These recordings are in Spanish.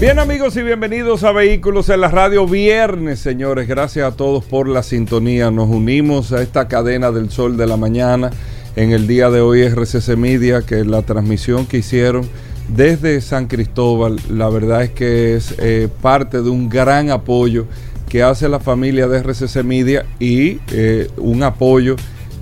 Bien amigos y bienvenidos a Vehículos en la Radio Viernes, señores. Gracias a todos por la sintonía. Nos unimos a esta cadena del sol de la mañana. En el día de hoy RCC Media, que la transmisión que hicieron desde San Cristóbal, la verdad es que es eh, parte de un gran apoyo que hace la familia de RCC Media y eh, un apoyo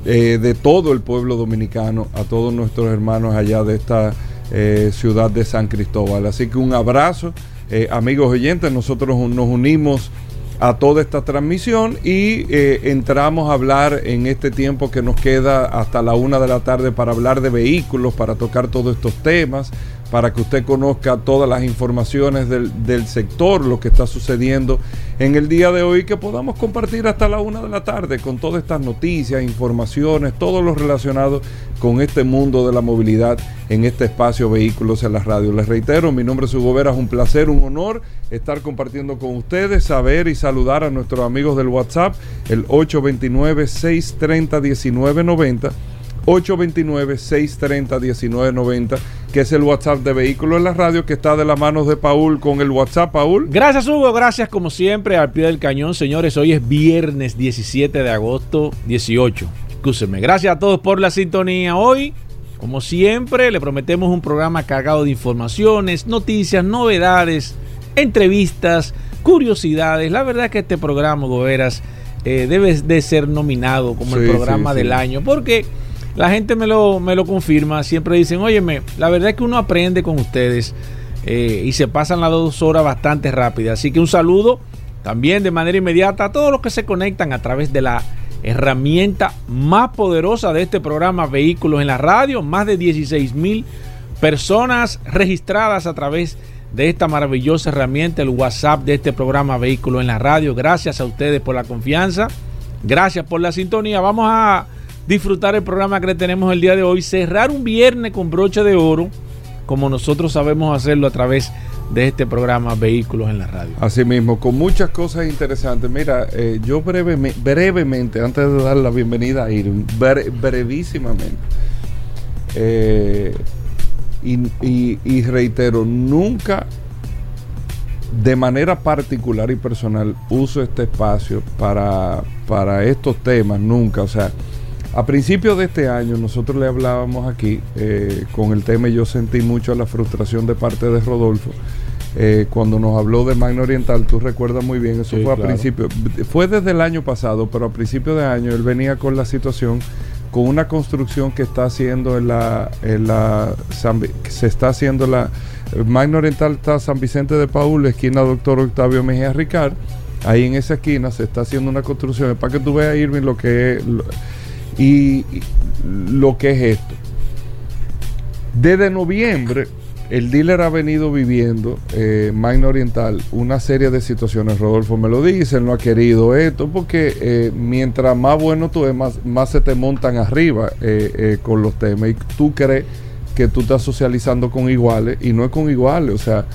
eh, de todo el pueblo dominicano a todos nuestros hermanos allá de esta eh, ciudad de San Cristóbal. Así que un abrazo, eh, amigos oyentes, nosotros nos unimos a toda esta transmisión y eh, entramos a hablar en este tiempo que nos queda hasta la una de la tarde para hablar de vehículos, para tocar todos estos temas, para que usted conozca todas las informaciones del, del, sector, lo que está sucediendo en el día de hoy, que podamos compartir hasta la una de la tarde con todas estas noticias, informaciones, todo lo relacionado con este mundo de la movilidad en este espacio Vehículos en la Radio. Les reitero, mi nombre es Hugo Vera, es un placer, un honor estar compartiendo con ustedes, saber y saludar a nuestros amigos del WhatsApp, el 829-630-1990. 829-630-1990, que es el WhatsApp de Vehículos en la Radio, que está de las manos de Paul con el WhatsApp, Paul. Gracias, Hugo. Gracias, como siempre, al pie del cañón. Señores, hoy es viernes 17 de agosto 18. Escúcheme. Gracias a todos por la sintonía. Hoy, como siempre, le prometemos un programa cargado de informaciones, noticias, novedades, entrevistas, curiosidades. La verdad es que este programa, Goberas, eh, debe de ser nominado como sí, el programa sí, del sí. año, porque la gente me lo, me lo confirma, siempre dicen, óyeme, la verdad es que uno aprende con ustedes eh, y se pasan las dos horas bastante rápidas. Así que un saludo también de manera inmediata a todos los que se conectan a través de la herramienta más poderosa de este programa Vehículos en la Radio, más de 16 mil personas registradas a través de esta maravillosa herramienta, el WhatsApp de este programa Vehículos en la Radio. Gracias a ustedes por la confianza, gracias por la sintonía. Vamos a disfrutar el programa que tenemos el día de hoy, cerrar un viernes con broche de oro, como nosotros sabemos hacerlo a través de este programa Vehículos en la Radio. Así mismo, con muchas cosas interesantes. Mira, eh, yo brevemente, brevemente, antes de dar la bienvenida a Irving, bre brevísimamente, eh, y, y, y reitero, nunca de manera particular y personal uso este espacio para, para estos temas, nunca, o sea, a principios de este año nosotros le hablábamos aquí eh, con el tema y yo sentí mucho la frustración de parte de Rodolfo. Eh, cuando nos habló de Magna Oriental, tú recuerdas muy bien, eso sí, fue a claro. principio, fue desde el año pasado, pero a principio de año él venía con la situación, con una construcción que está haciendo en la, en la se está haciendo la, Magna Oriental está San Vicente de Paul, esquina Doctor Octavio Mejía Ricard, ahí en esa esquina se está haciendo una construcción, para que tú veas Irving lo que es, y lo que es esto. Desde noviembre, el dealer ha venido viviendo, eh, Magna Oriental, una serie de situaciones. Rodolfo me lo dice, él no ha querido esto, porque eh, mientras más bueno tú eres, más, más se te montan arriba eh, con los temas. Y tú crees que tú estás socializando con iguales, y no es con iguales, o sea.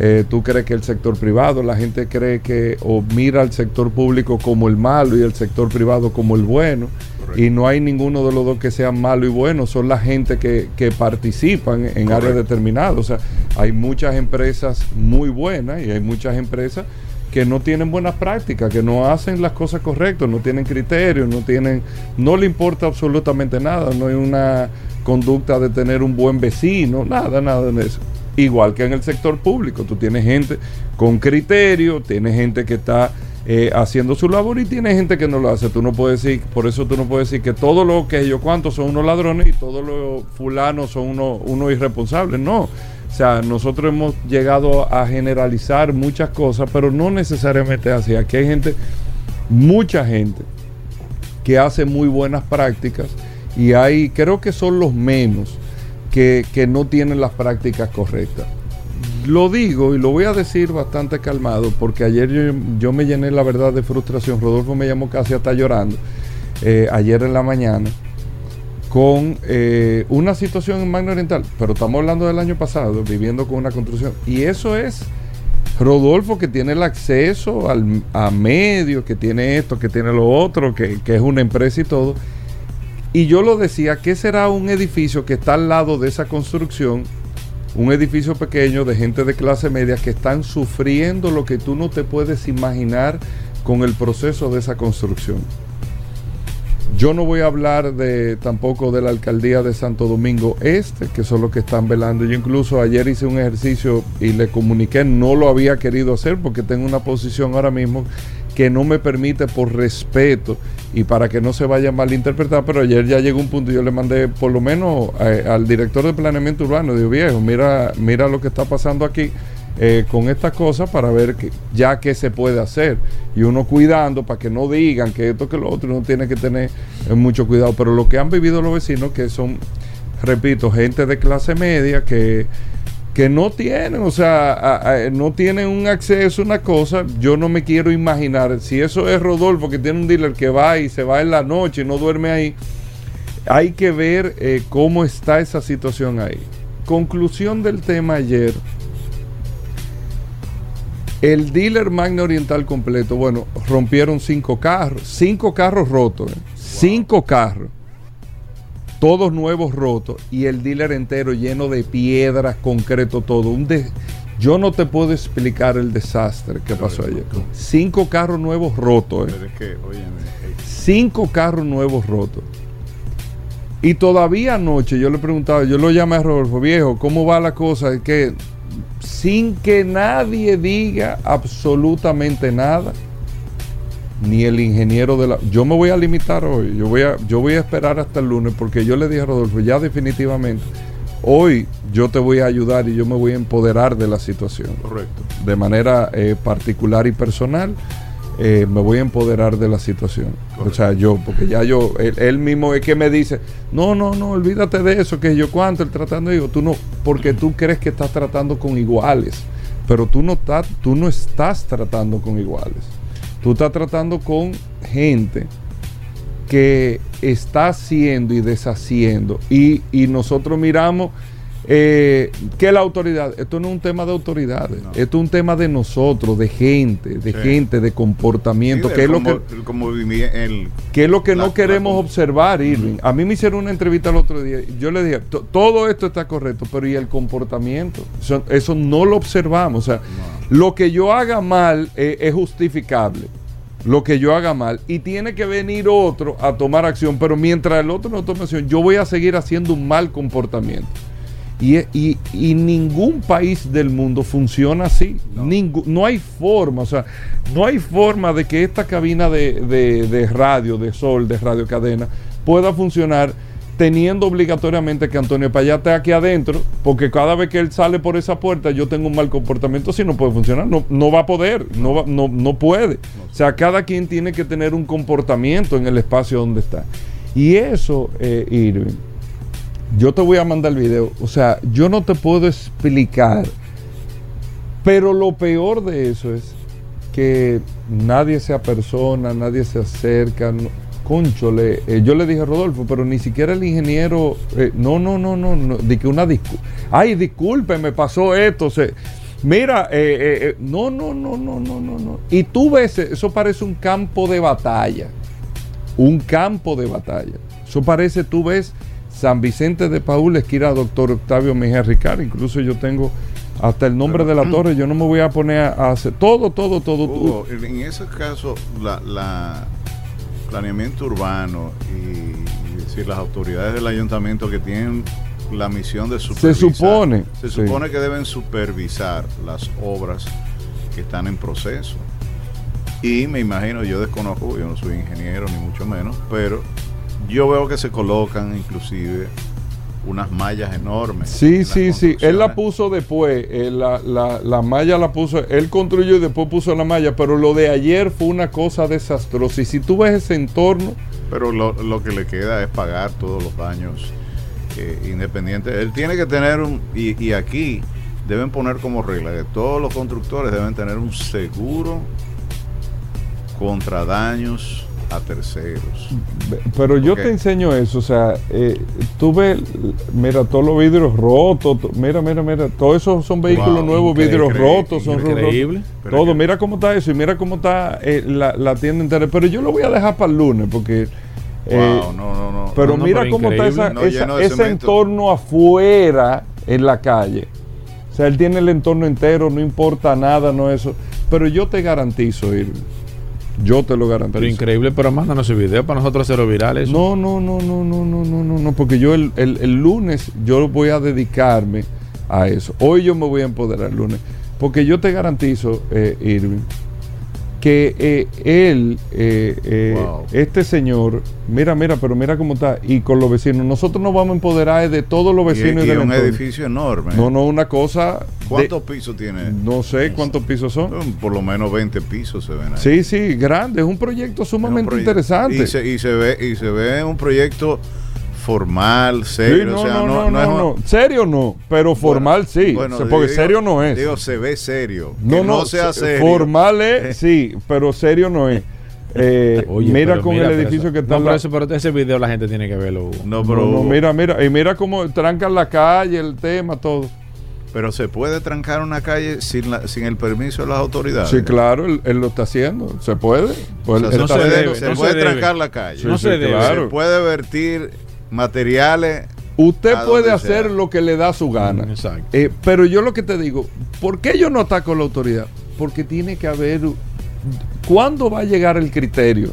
Eh, tú crees que el sector privado, la gente cree que o mira al sector público como el malo y el sector privado como el bueno. Correcto. Y no hay ninguno de los dos que sean malo y bueno, son la gente que, que participan en Correcto. áreas determinadas. O sea, hay muchas empresas muy buenas y hay muchas empresas que no tienen buenas prácticas, que no hacen las cosas correctas, no tienen criterios, no tienen, no le importa absolutamente nada, no hay una conducta de tener un buen vecino, nada, nada de eso igual que en el sector público. Tú tienes gente con criterio, tienes gente que está eh, haciendo su labor y tienes gente que no lo hace. Tú no puedes decir, por eso tú no puedes decir que todos los que yo cuántos son unos ladrones y todos los fulanos son unos, unos irresponsables. No. O sea, nosotros hemos llegado a generalizar muchas cosas, pero no necesariamente así. Aquí hay gente, mucha gente, que hace muy buenas prácticas y hay, creo que son los menos que, no tienen las prácticas correctas. lo digo y lo voy a decir bastante calmado porque ayer yo, me llené la verdad de frustración. Rodolfo me llamó casi hasta llorando eh, ayer en la mañana con eh, una situación en Magna Oriental, pero estamos hablando del año pasado, viviendo con una construcción. Y eso es Rodolfo que tiene el acceso al, a medios, que tiene esto, que tiene lo otro, que es una empresa y todo. Y yo lo decía, ¿qué será un edificio que está al lado de esa construcción? Un edificio pequeño de gente de clase media que están sufriendo lo que tú no te puedes imaginar con el proceso de esa construcción. Yo no voy a hablar de tampoco de la alcaldía de Santo Domingo Este, que son los que están velando. Yo incluso ayer hice un ejercicio y le comuniqué, no lo había querido hacer porque tengo una posición ahora mismo que no me permite por respeto y para que no se vaya a malinterpretar, pero ayer ya llegó un punto yo le mandé por lo menos eh, al director de planeamiento urbano, digo, viejo, mira, mira lo que está pasando aquí eh, con estas cosas para ver que, ya qué se puede hacer. Y uno cuidando para que no digan que esto que lo otro, uno tiene que tener eh, mucho cuidado. Pero lo que han vivido los vecinos, que son, repito, gente de clase media que, que no tienen, o sea, a- a- no tienen un acceso a una cosa, yo no me quiero imaginar. Si eso es Rodolfo, que tiene un dealer que va y se va en la noche y no duerme ahí, hay que ver eh, cómo está esa situación ahí. Conclusión del tema ayer. El dealer Magna Oriental completo, bueno, rompieron cinco carros, cinco carros rotos, ¿eh? cinco carros, todos nuevos rotos y el dealer entero lleno de piedras, concreto, todo. Un de- Yo no te puedo explicar el desastre que pasó ayer. Cinco carros nuevos rotos, ¿eh? Pero es que, óyeme, eh, cinco carros nuevos rotos. Y todavía anoche yo le preguntaba, yo lo llamé a Rodolfo, viejo, ¿cómo va la cosa? Es que sin que nadie diga absolutamente nada, ni el ingeniero de la... Yo me voy a limitar hoy, yo voy a, yo voy a esperar hasta el lunes porque yo le dije a Rodolfo, ya definitivamente, hoy yo te voy a ayudar y yo me voy a empoderar de la situación correcto. de manera eh, particular y personal, eh, me voy a empoderar de la situación. O sea, yo, porque ya yo, él, él mismo es que me dice, no, no, no, olvídate de eso, que yo cuánto, él tratando, digo, tú no, porque tú crees que estás tratando con iguales, pero tú no, estás, tú no estás tratando con iguales. Tú estás tratando con gente que está haciendo y deshaciendo. Y, y nosotros miramos eh, que la autoridad, esto no es un tema de autoridades, No. esto es un tema de nosotros, de gente, de Sí. gente, de comportamiento, Sí, que, es lo que, el- el, que es lo que La- no queremos la- observar, Irving. A mí me hicieron una entrevista el otro día. y Yo le dije, "To- todo esto está correcto, pero ¿y el comportamiento? Eso, eso no lo observamos. O sea, lo que yo haga mal eh, es justificable. Lo que yo haga mal. Y tiene que venir otro a tomar acción. Pero mientras el otro no tome acción, yo voy a seguir haciendo un mal comportamiento. Y, y- y ningún país del mundo funciona así. No. Ningú- no hay forma, o sea, no hay forma de que esta cabina de, de- de radio, de sol, de radio cadena, pueda funcionar teniendo obligatoriamente que Antonio Payá esté aquí adentro, porque cada vez que él sale por esa puerta yo tengo un mal comportamiento, así no puede funcionar, no, no va a poder, no, va- no, no puede. O sea, cada quien tiene que tener un comportamiento en el espacio donde está. Y eso, eh, Irving, yo te voy a mandar el video. O sea, yo no te puedo explicar. Pero lo peor de eso es que nadie se apersona, nadie se acerca. No, conchole, eh, yo le dije a Rodolfo, pero ni siquiera el ingeniero. eh, no, no, no, no, no. Que una disculpa. Ay, disculpe, me pasó esto. se- mira, eh, no, no, no, no, no, no, no. Y tú ves, eso parece un campo de batalla un campo de batalla. Eso parece, tú ves, San Vicente de Paúl, esquina doctor Octavio Mejía Ricard. Incluso yo tengo hasta el nombre de la torre. Yo no me voy a poner a, hacer todo, todo, todo. Hugo, en ese caso, la, la planeamiento urbano y, y decir las autoridades del ayuntamiento que tienen la misión de supervisar. supone, Se sí. supone que deben supervisar las obras que están en proceso. Y me imagino, yo desconozco, yo no soy ingeniero ni mucho menos, pero yo veo que se colocan inclusive unas mallas enormes. Sí, sí, sí. Él la puso después. eh, la, la- la malla la puso. Él construyó y después puso la malla. Pero lo de ayer fue una cosa desastrosa. Y si tú ves ese entorno, Pero lo, lo que le queda es pagar todos los daños eh, independientes. Él tiene que tener un... Y, y aquí deben poner como regla que todos los constructores deben tener un seguro contra daños a terceros. Pero yo te enseño eso, o sea, eh, tú ves, mira, todos los vidrios rotos, to- mira, mira, mira, todos esos son vehículos Wow, nuevos, vidrios rotos, son Increíble. Todo, mira cómo está eso y mira cómo está eh, la, la tienda entera. Pero yo lo voy a dejar para el lunes porque... eh, Wow, no, no, no. pero no, mira pero cómo está esa- No, ese cemento. entorno afuera en la calle. O sea, él tiene el entorno entero, no importa nada, no eso. Pero yo te garantizo, Irving. Yo te lo garantizo. Pero increíble, pero mándanos ese video para nosotros hacerlo viral. Eso. No, no, no, no, no, no, no, no, no, porque yo el, el- el lunes yo voy a dedicarme a eso. Hoy yo me voy a empoderar el lunes, porque yo te garantizo, eh, Irving, que eh, él, eh, eh, Wow. este señor, mira, mira, pero mira cómo está, y con los vecinos, nosotros nos vamos a empoderar de todos los Y, vecinos y del un entorno. edificio enorme. No, no, una cosa. de- ¿Cuántos pisos tiene? no sé cuántos pisos son. Por lo menos 20 pisos se ven ahí. Sí, sí, grande, es un proyecto un sumamente proyecto- interesante. Y se, y se ve y se ve un proyecto formal, Sí, serio. no, o sea, no, no, no, es no. Serio no, pero formal Bueno, sí. bueno, porque digo- serio no es. Digo, se ve serio. no, Que no, sea se- serio. Formal es, sí, pero serio no es. Eh, Oye, mira con mira, el pero edificio eso- que está No, pero, eso, pero ese video la gente tiene que verlo. Hugo. No, pero, no, mira, mira, y mira cómo trancan la calle, el tema, todo. pero se puede trancar una calle sin, la- sin el permiso de las autoridades. Sí, claro, él, él lo está haciendo. ¿Se puede? Pues O sea, él se, no está se debe, se no puede se debe. trancar la calle. No Sí, se sí, debe. claro. Se puede vertir materiales. Usted puede hacer sea. lo que le da su gana. Mm, exacto. Eh, pero yo lo que te digo, ¿por qué yo no ataco a la autoridad? Porque tiene que haber... ¿Cuándo va a llegar el criterio?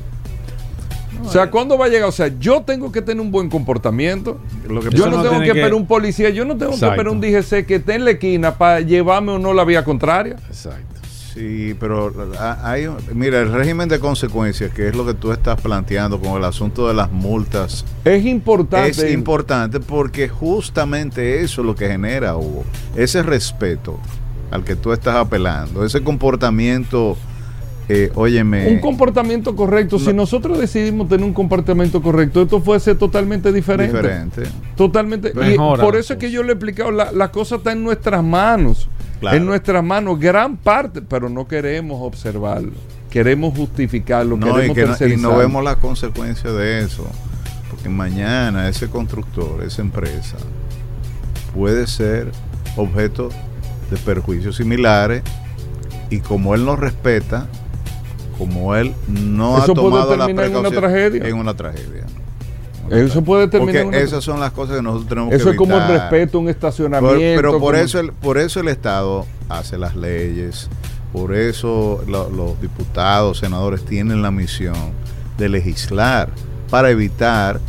o eh. sea, ¿cuándo va a llegar? O sea, yo tengo que tener un buen comportamiento. Lo que Yo no, no tengo que que- esperar un policía, yo no tengo Exacto. que esperar un DGC que esté en la esquina para llevarme o no la vía contraria. Exacto. Sí, pero ha- hay, mira, el régimen de consecuencias, que es lo que tú estás planteando con el asunto de las multas, Es importante. es importante porque justamente eso es lo que genera, Hugo, ese respeto al que tú estás apelando, ese comportamiento, eh, óyeme, un comportamiento correcto. Si No. nosotros decidimos tener un comportamiento correcto, esto fuese totalmente diferente. diferente. Totalmente. Y por la eso es que yo le he explicado, la, la cosa está en nuestras manos. Claro. En nuestras manos, gran parte, pero no queremos observarlo. Queremos justificarlo, No, y, queremos que no, y no vemos las consecuencias de eso. Porque mañana ese constructor, esa empresa, puede ser objeto de perjuicios similares y como él no respeta, como él no Eso ha tomado la terminar en una precaución- tragedia. En una tragedia. Eso puede terminar Porque esas son las cosas que nosotros tenemos Eso que es como el evitar. respeto, un Por- estacionamiento. pero por como- eso, el, por eso el Estado hace las leyes, por eso lo- los diputados, senadores tienen la misión de legislar para evitar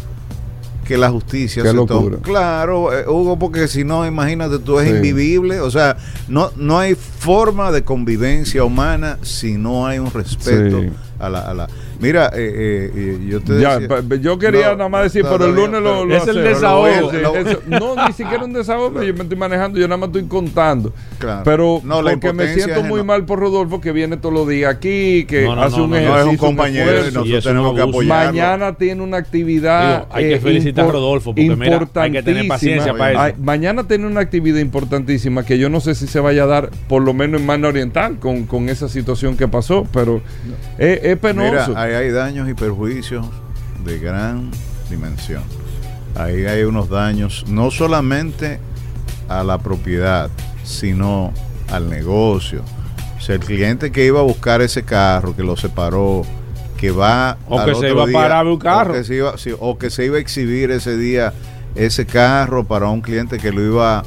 que la justicia Qué se locura. tome. Claro, eh, Hugo, porque si no, imagínate, tú es Sí. invivible. O sea, no, no hay forma de convivencia humana si no hay un respeto Sí. a la, a la- Mira, eh, eh, eh, yo te Ya, decía- pa- yo quería No, nada más decir, no, pero el no, lunes lo, lo Es el desahogo. Lo- no, ni siquiera un desahogo, yo me estoy manejando, yo nada más estoy contando. Claro. Pero porque me siento muy no- mal por Rodolfo, que viene todos los días aquí, que No, no, hace no, un no, no, ejercicio. es un compañero y esfuerzo. nosotros Y tenemos no que apoyarlo. Mañana tiene una actividad. Digo, hay que eh, felicitar a Rodolfo, porque mira, hay que tener paciencia para eso. Mañana tiene una actividad importantísima que yo no sé si se vaya a dar, por lo menos en Mano Oriental, con, con esa situación que pasó, pero es, es penoso. Ahí hay daños y perjuicios de gran dimensión. Ahí hay unos daños no solamente a la propiedad, sino al negocio. O sea, el cliente que iba a buscar ese carro, que lo separó, que va O al que se iba a parar un carro. O que, se iba, sí, o que se iba a exhibir ese día ese carro para un cliente que lo iba,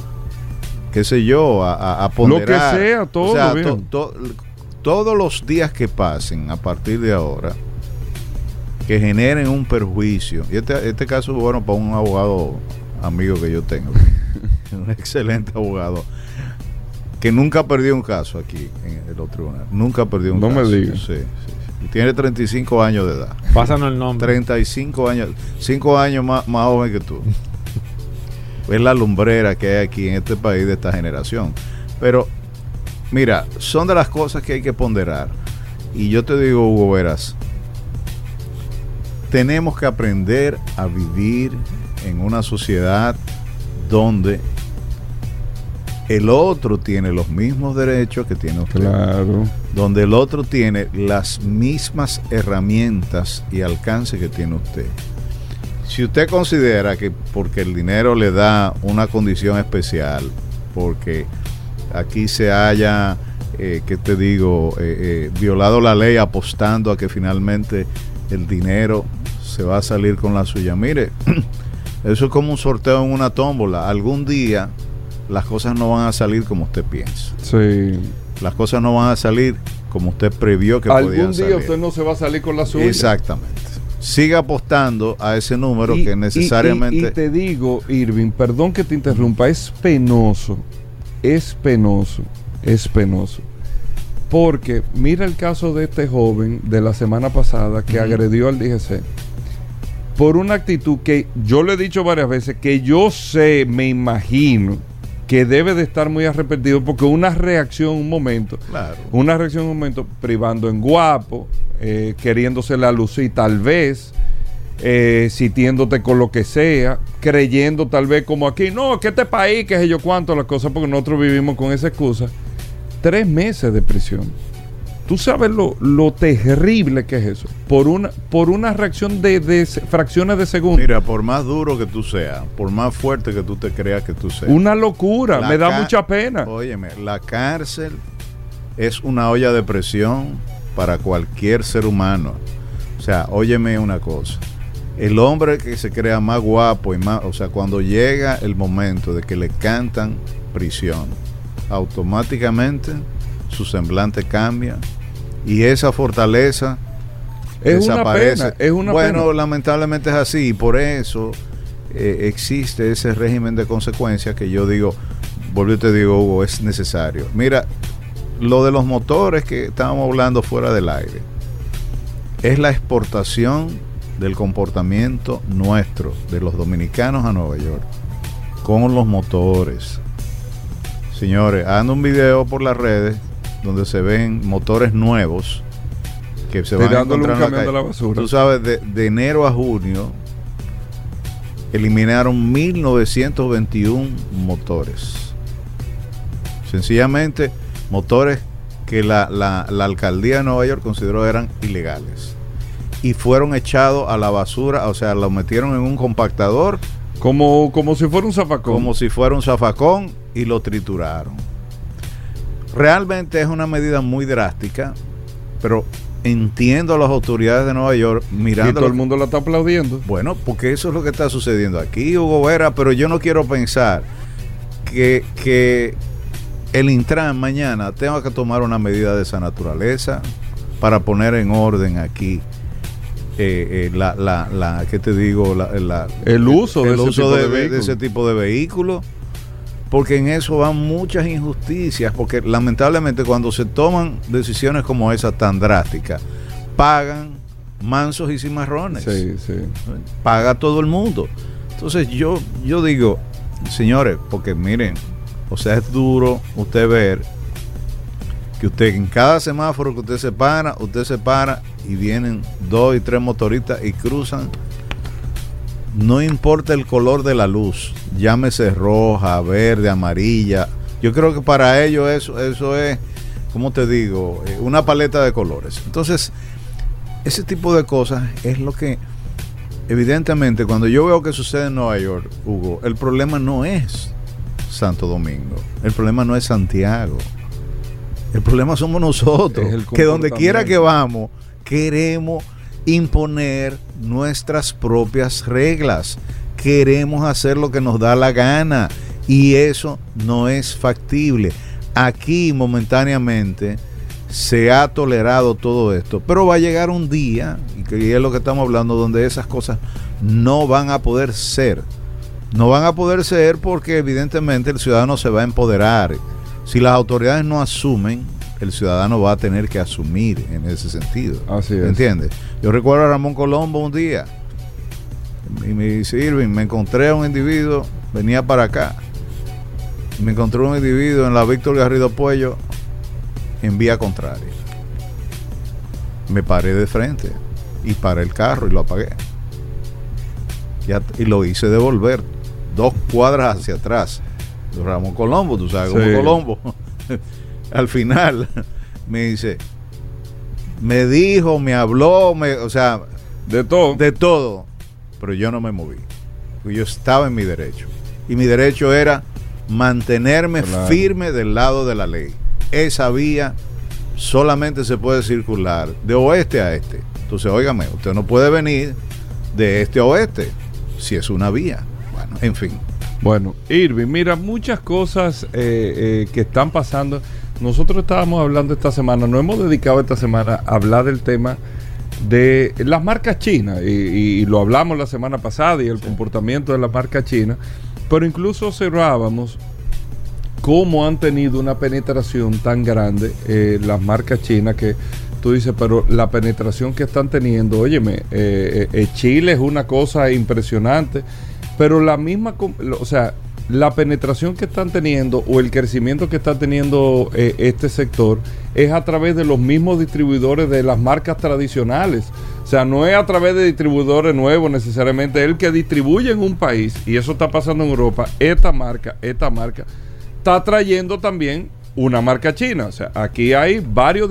qué sé yo, a, a- a ponderar. sea, todo O sea, bien. to- to- todos los días que pasen a partir de ahora que generen un perjuicio. Y este, este caso es bueno para un abogado amigo que yo tengo, un excelente abogado, que nunca perdió un caso aquí en el otro tribunal. Nunca perdió un No me caso. digas. Sí, sí, sí. Y Tiene 35 años de edad. Pásanos el nombre. 35 años, 5 años más, más joven que tú. Es la lumbrera que hay aquí en este país de esta generación. Pero, mira, son de las cosas que hay que ponderar. Y yo te digo, Hugo Veras, tenemos que aprender a vivir en una sociedad donde el otro tiene los mismos derechos que tiene usted. Claro. Donde el otro tiene las mismas herramientas y alcance que tiene usted. Si usted considera que porque el dinero le da una condición especial, porque aquí se haya, eh, ¿qué te digo?, eh, eh, violado la ley apostando a que finalmente el dinero se va a salir con la suya. Mire, eso es como un sorteo en una tómbola. Algún día las cosas no van a salir como usted piensa. Sí. Las cosas no van a salir como usted previó que Algún podían día salir. usted no se va a salir con la suya. Exactamente. Siga apostando a ese número Y- que necesariamente... Y, y te digo, Irving, perdón que te interrumpa, es penoso, es penoso, es penoso. Porque mira el caso de este joven de la semana pasada que agredió al DGC. Por una actitud que yo le he dicho varias veces, que yo sé, me imagino, que debe de estar muy arrepentido porque una reacción, un momento, Claro. una reacción un momento privando en guapo, eh, queriéndose la lucir tal vez, eh, sitiéndote con lo que sea, creyendo tal vez como aquí, no, que este país, que sé yo cuánto, las cosas, porque nosotros vivimos con esa excusa. Tres meses de prisión. Tú sabes lo, lo terrible que es eso. Por una, por una reacción de, fracciones de segundo. Mira, por más duro que tú seas, por más fuerte que tú te creas que tú seas. una locura. Me da mucha pena. Óyeme, la cárcel es una olla de presión para cualquier ser humano. O sea, óyeme una cosa. El hombre que se crea más guapo y más, o sea, cuando llega el momento de que le cantan prisión, automáticamente su semblante cambia y esa fortaleza es una desaparece. pena. Es una bueno, pena. lamentablemente es así y por eso eh, existe ese régimen de consecuencias que yo digo, vuelvo y te digo, Hugo, es necesario. Mira, lo de los motores que estábamos hablando fuera del aire es la exportación del comportamiento nuestro, de los dominicanos a Nueva York, con los motores. Señores, ando un video por las redes donde se ven motores nuevos que se van a encontrar en la calle. la basura. Tú sabes, de, de enero a junio eliminaron 1921 motores. Sencillamente motores que la, la- la alcaldía de Nueva York consideró eran ilegales. Y fueron echados a la basura, o sea, lo metieron en un compactador Como, como si fuera un zafacón. como si fuera un zafacón y lo trituraron. Realmente es una medida muy drástica, pero entiendo a las autoridades de Nueva York y mirando todo lo el mundo la está aplaudiendo. bueno, porque eso es lo que está sucediendo aquí, Hugo Vera, pero yo no quiero pensar que, que el Intran mañana tenga que tomar una medida de esa naturaleza para poner en orden aquí eh, eh, la, la, la, ¿qué te digo? La, la- El uso de el ese uso tipo de de, de ese tipo de vehículos, porque en eso van muchas injusticias, porque lamentablemente cuando se toman decisiones como esa tan drásticas, pagan mansos y cimarrones Sí, sí. paga todo el mundo. Entonces yo, yo digo, señores, porque miren, o sea, es duro usted ver que usted en cada semáforo que usted se para, usted se para y vienen dos y tres motoristas y cruzan. No importa el color de la luz, llámese roja, verde, amarilla. Yo creo que para ellos eso, eso es, ¿cómo te digo? Eh, Una paleta de colores. Entonces, ese tipo de cosas es lo que evidentemente, cuando yo veo que sucede en Nueva York, Hugo, el problema no es Santo Domingo, el problema no es Santiago, el problema somos nosotros, que donde quiera que vamos, queremos imponer nuestras propias reglas, queremos hacer lo que nos da la gana y eso no es factible. Aquí momentáneamente se ha tolerado todo esto, pero va a llegar un día, y es lo que estamos hablando, donde esas cosas no van a poder ser. No van a poder ser porque evidentemente el ciudadano se va a empoderar. Si las autoridades no asumen, el ciudadano va a tener que asumir en ese sentido. Así es. ¿Entiendes? Yo recuerdo a Ramón Colombo un día y me dice, Irving, me encontré a un individuo, venía para acá. Me encontré un individuo en la Víctor Garrido Puello en vía contraria. Me paré de frente y paré el carro y lo apagué. Y lo hice devolver dos cuadras hacia atrás. Ramón Colombo, tú sabes, como. Colombo. Al final me dice, me dijo, me habló, me, o sea, De todo. de todo, pero yo no me moví. Yo estaba en mi derecho. Y mi derecho era mantenerme Claro. firme del lado de la ley. Esa vía solamente se puede circular de oeste a este. Entonces, óigame, usted no puede venir de este a oeste si es una vía. Bueno, en fin. Bueno, Irving, mira, muchas cosas eh, eh, que están pasando. Nosotros estábamos hablando esta semana, nos hemos dedicado esta semana a hablar del tema de las marcas chinas, y, y lo hablamos la semana pasada y el comportamiento de las marcas chinas, pero incluso observábamos cómo han tenido una penetración tan grande eh, las marcas chinas que tú dices, pero la penetración que están teniendo, óyeme, eh, eh, eh, Chile es una cosa impresionante, pero la misma, o sea, la penetración que están teniendo o el crecimiento que está teniendo eh, este sector es a través de los mismos distribuidores de las marcas tradicionales. O sea, no es a través de distribuidores nuevos necesariamente, el que distribuye en un país, y eso está pasando en Europa, esta marca, esta marca, está trayendo también una marca china. O sea, aquí hay varios,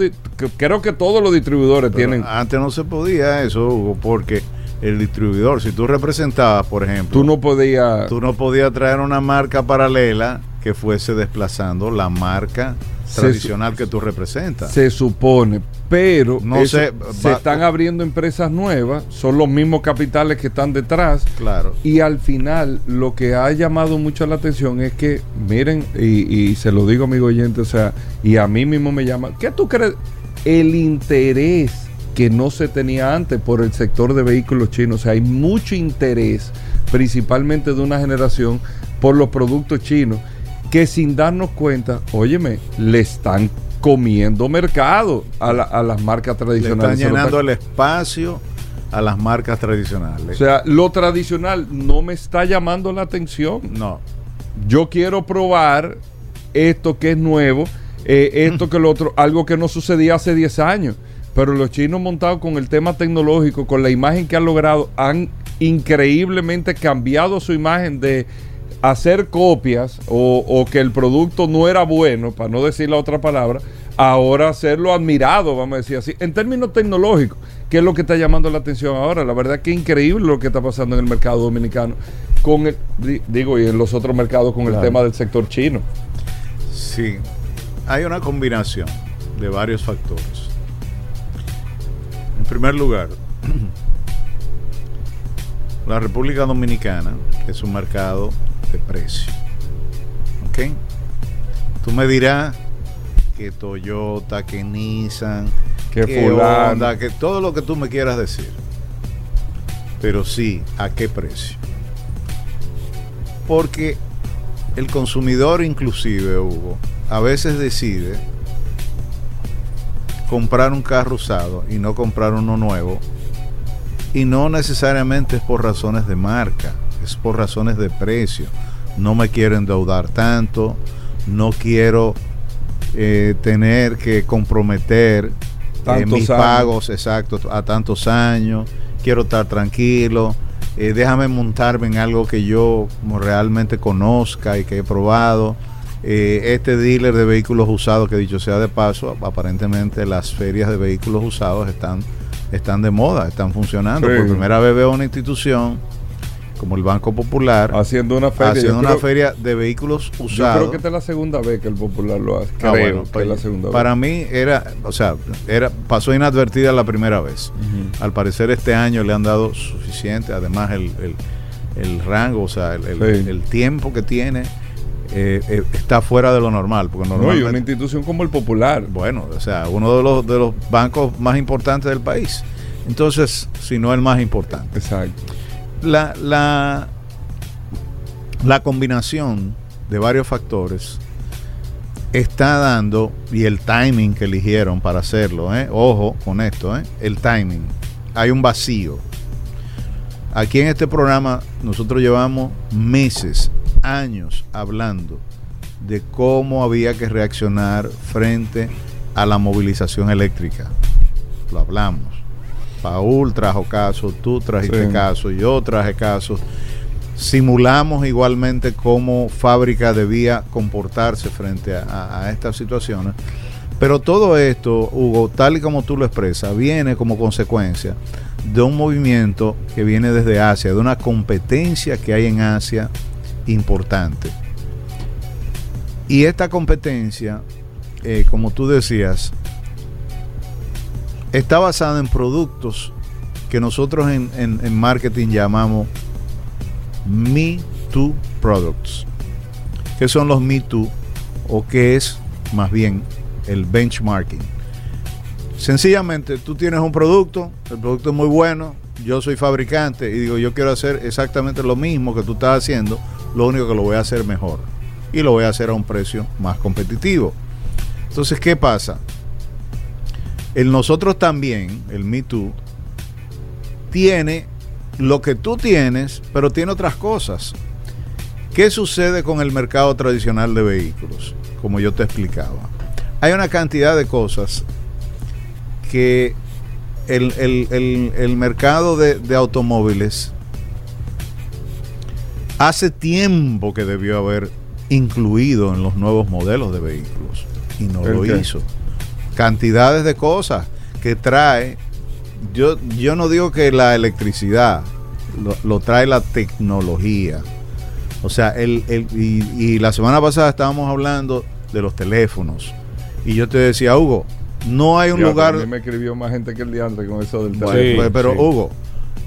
creo que todos los distribuidores Pero tienen... Antes no se podía eso, Hugo, porque el distribuidor, si tú representabas, por ejemplo, Tú no podías... Tú no podías traer una marca paralela que fuese desplazando la marca tradicional que tú representas. Se supone, pero No eso- sé, se están abriendo empresas nuevas, son los mismos capitales que están detrás. Claro. Y al final, lo que ha llamado mucho la atención es que, miren, y, y se lo digo, amigo oyente, o sea, y a mí mismo me llama, ¿qué tú crees? El interés que no se tenía antes por el sector de vehículos chinos, o sea, hay mucho interés, principalmente de una generación, por los productos chinos, que sin darnos cuenta, óyeme, le están comiendo mercado a, la- a las marcas Le tradicionales. están llenando el espacio a las marcas tradicionales. O sea, lo tradicional no me está llamando la atención. no. Yo quiero probar esto que es nuevo, eh, esto que lo otro, algo que no sucedía hace 10 años. Pero los chinos montados con el tema tecnológico, con la imagen que han logrado, han increíblemente cambiado su imagen de hacer copias o, o que el producto no era bueno, para no decir la otra palabra, ahora hacerlo admirado, vamos a decir así, en términos tecnológicos, que es lo que está llamando la atención ahora. La verdad que es increíble lo que está pasando en el mercado dominicano, con el, di- digo, y en los otros mercados con el tema del sector chino. Sí. Hay una combinación de varios factores. En primer lugar, la República Dominicana es un mercado de precio. ¿Ok? Tú me dirás que Toyota, que Nissan, Que. Honda, que todo lo que tú me quieras decir. Pero sí, ¿a qué precio? Porque el consumidor inclusive, Hugo, a veces decide comprar un carro usado y no comprar uno nuevo. Y no necesariamente es por razones de marca, es por razones de precio. No me quiero endeudar tanto, no quiero eh, tener que comprometer eh, mis años. pagos exactos a tantos años, quiero estar tranquilo, eh, déjame montarme en algo que yo realmente conozca y que he probado. Eh, este dealer de vehículos usados, que dicho sea de paso, aparentemente las ferias de vehículos usados están, están de moda, están funcionando. Sí. Por primera vez veo una institución como el Banco Popular Haciendo una feria. haciendo Yo una creo- feria de vehículos Yo usados. creo que esta es la segunda vez que el Popular lo hace. Ah, Creo bueno, que pues, es la segunda para vez. mí era, o sea, era pasó inadvertida la primera vez. Al parecer este año le han dado suficiente, además el, el- el rango, o sea, el, el- Sí. el tiempo que tiene eh, eh, está fuera de lo normal, porque No, y una institución como el Popular. bueno, o sea, uno de los de los bancos más importantes del país. Entonces, si no el más importante. Exacto. La, la, la combinación de varios factores está dando, y el timing que eligieron para hacerlo, ¿eh? ojo con esto, ¿eh? el timing. Hay un vacío. Aquí en este programa nosotros llevamos meses, años hablando de cómo había que reaccionar frente a la movilización eléctrica. Lo hablamos. Paul trajo caso, tú trajiste Sí. caso, yo traje caso. simulamos igualmente cómo fábrica debía comportarse frente a, a estas situaciones. Pero todo esto, Hugo, tal y como tú lo expresas, viene como consecuencia de un movimiento que viene desde Asia, de una competencia que hay en Asia importante. Y esta competencia, eh, como tú decías, está basada en productos que nosotros en, en- en marketing llamamos Me Too Products. ¿Qué son los Me Too? O qué es más bien el benchmarking. Sencillamente, tú tienes un producto, el producto es muy bueno, yo soy fabricante y digo, yo quiero hacer exactamente lo mismo que tú estás haciendo, lo único que lo voy a hacer mejor y lo voy a hacer a un precio más competitivo. Entonces, ¿qué pasa? El nosotros también, el Me Too, tiene lo que tú tienes, pero tiene otras cosas. ¿Qué sucede con el mercado tradicional de vehículos? Como yo te explicaba. Hay una cantidad de cosas que el, el- el- el mercado de, de automóviles hace tiempo que debió haber incluido en los nuevos modelos de vehículos y no ¿El lo qué? hizo. Cantidades de cosas que trae. Yo, yo no digo que la electricidad lo, lo trae la tecnología. O sea, el, el- y, y la semana pasada estábamos hablando de los teléfonos. Y yo te decía, Hugo, no hay un lugar. a mí me escribió más gente que el diantre con eso del teléfono. pues, pero Sí. Hugo,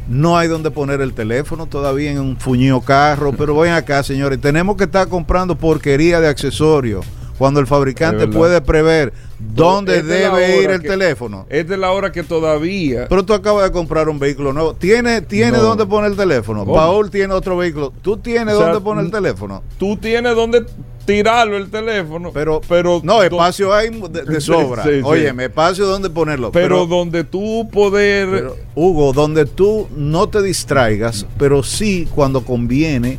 no hay donde poner el teléfono todavía en un fuñido carro. Pero ven acá, señores, tenemos que estar comprando porquería de accesorios cuando el fabricante puede prever dónde Esta debe ir el que- teléfono. Esta es la hora que todavía. Pero tú acabas de comprar un vehículo nuevo. ¿Tiene, tiene No. dónde poner el teléfono? ¿Cómo? Paul tiene otro vehículo. ¿Tú tienes O sea, dónde poner el teléfono? tú tienes donde tirarlo el teléfono. Pero, pero no, espacio hay de, de sobra. sí, sí. Óyeme, espacio donde ponerlo. Pero, donde tú poder. Pero, Hugo, donde tú no te distraigas, pero sí cuando conviene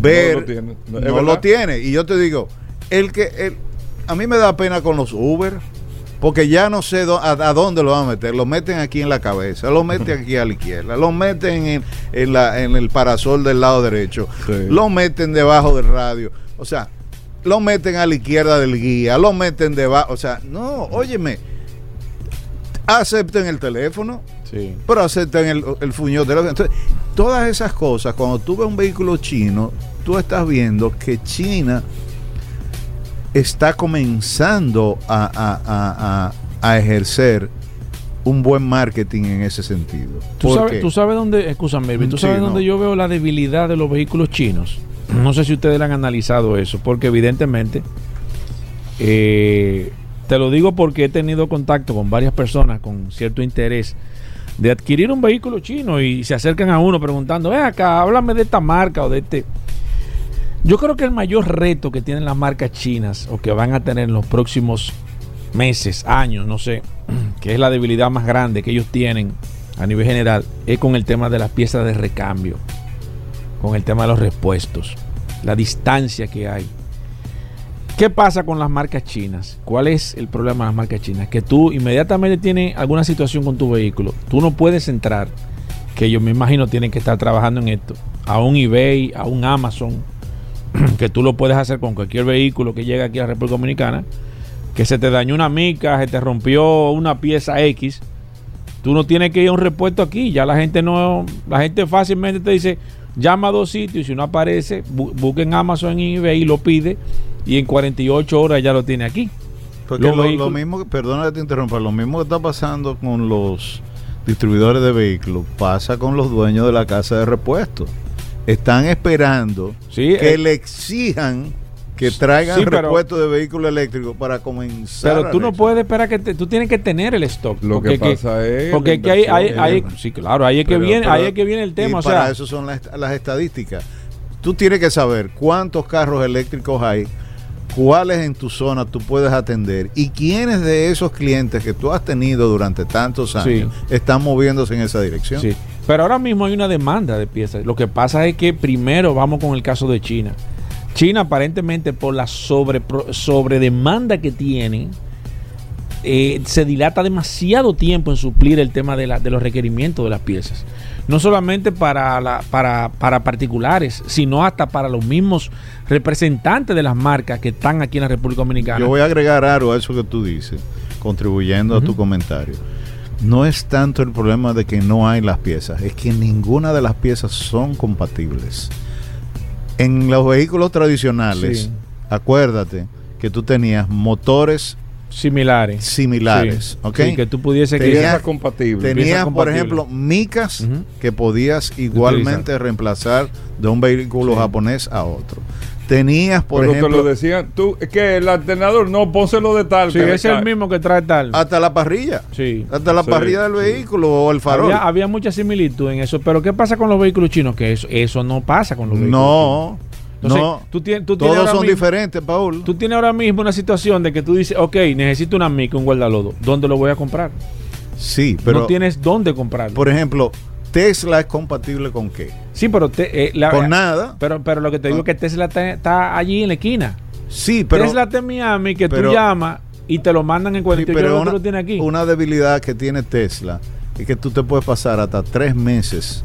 ver. No lo tiene. No, Es lo tiene. Y yo te digo, el que. el- a mí me da pena con los Uber, porque ya no sé a, a dónde lo van a meter. Lo meten aquí en la cabeza, lo meten aquí a la izquierda, lo meten en, en la, en el parasol del lado derecho, Sí. lo meten debajo del radio. O sea, lo meten a la izquierda del guía, lo meten debajo. O sea, no, óyeme. Acepten el teléfono, Sí. pero acepten el, el fuñón de la- Entonces, todas esas cosas, cuando tú ves un vehículo chino, tú estás viendo que China está comenzando a, a- a- a- ejercer un buen marketing en ese sentido. ¿Tú ¿Por sabes, tú sabes dónde, escúchame, tú Sí, sabes no. dónde yo veo la debilidad de los vehículos chinos. No sé si ustedes han analizado eso, porque evidentemente, eh, te lo digo porque he tenido contacto con varias personas con cierto interés de adquirir un vehículo chino y se acercan a uno preguntando, ven acá, háblame de esta marca o de este. Yo creo que el mayor reto que tienen las marcas chinas o que van a tener en los próximos meses, años, no sé, que es la debilidad más grande que ellos tienen a nivel general, es con el tema de las piezas de recambio, con el tema de los repuestos, la distancia que hay. ¿Qué pasa con las marcas chinas? ¿Cuál es el problema de las marcas chinas? Que tú inmediatamente tienes alguna situación con tu vehículo, tú no puedes entrar, que yo me imagino tienen que estar trabajando en esto, a un eBay, a un Amazon, que tú lo puedes hacer con cualquier vehículo que llegue aquí a la República Dominicana, que se te dañó una mica, se te rompió una pieza X, tú no tienes que ir a un repuesto aquí, ya la gente no, la gente fácilmente te dice, llama a dos sitios, y si no aparece, bu- busca en Amazon, en eBay y lo pide, y en 48 horas ya lo tiene aquí. Porque lo, lo mismo, que- perdona que te interrumpa, lo mismo que está pasando con los distribuidores de vehículos pasa con los dueños de la casa de repuestos. Están esperando Sí, que eh, le exijan que traigan Sí, pero- de vehículos eléctricos para comenzar. Pero a tú no puedes esperar que te- tú tienes que tener el stock. Lo porque que pasa es porque que hay, hay- hay- sí, claro, ahí es que Pero- viene, pero- ahí es que viene el tema, y o para sea, eso son las, las estadísticas. Tú tienes que saber cuántos carros eléctricos hay, cuáles en tu zona tú puedes atender y quiénes de esos clientes que tú has tenido durante tantos años están moviéndose en esa dirección. Sí, pero ahora mismo hay una demanda de piezas. Lo que pasa es que primero vamos con el caso de China. China aparentemente por la sobre, sobredemanda que tiene, eh, se dilata demasiado tiempo en suplir el tema de, la, de los requerimientos de las piezas. No solamente para, la, para, para particulares, sino hasta para los mismos representantes de las marcas que están aquí en la República Dominicana. Yo voy a agregar algo a eso que tú dices, contribuyendo a tu comentario. No es tanto el problema de que no hay las piezas, es que ninguna de las piezas son compatibles. En los vehículos tradicionales, Sí. acuérdate que tú tenías motores similares. similares, Sí. ¿ok? Sí, que tú pudiese que- compatible. Tenías, piezas por ejemplo, micas que podías igualmente reemplazar de un vehículo japonés a otro. Tenías, por Pero te ejemplo, lo decían, tú, es que el alternador, no, pónselo de tal. Sí, es el mismo que trae tal. hasta la parrilla. Sí. Hasta la Sí, parrilla del sí. vehículo o el farol. Había, había mucha similitud en eso, pero ¿qué pasa con los vehículos chinos? Que eso, eso no pasa con los vehículos no, Entonces, no. tú tienes- tú tienes Todos son mismo- diferentes, Paul. Tú tienes ahora mismo una situación de que tú dices, ok, necesito una mica, un guardalodo. ¿Dónde lo voy a comprar? sí, pero no tienes dónde comprarlo. por ejemplo, Tesla es compatible con qué? sí, pero, te- eh, la- Con nada. pero pero lo que te digo es que Tesla está, allí en la esquina. Sí, pero Tesla está en Miami, que pero- tú llamas y te lo mandan en sí, 48 pero horas, una, lo tienes aquí. una debilidad que tiene Tesla es que tú te puedes pasar hasta tres meses.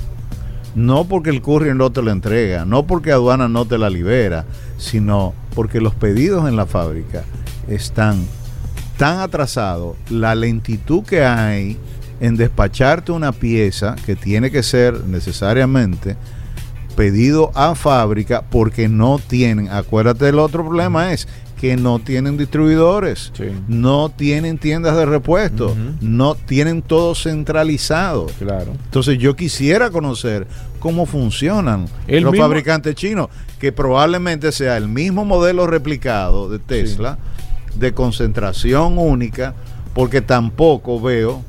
No porque el courier no te lo entrega, no porque aduana no te la libera, sino porque los pedidos en la fábrica están tan atrasados, la lentitud que hay en despacharte una pieza que tiene que ser necesariamente pedido a fábrica porque no tienen, acuérdate el otro problema es que no tienen distribuidores, Sí. no tienen tiendas de repuesto, no tienen todo centralizado. Claro. Entonces yo quisiera conocer cómo funcionan El los mismo- fabricantes chinos, que probablemente sea el mismo modelo replicado de Tesla, de concentración única, porque tampoco veo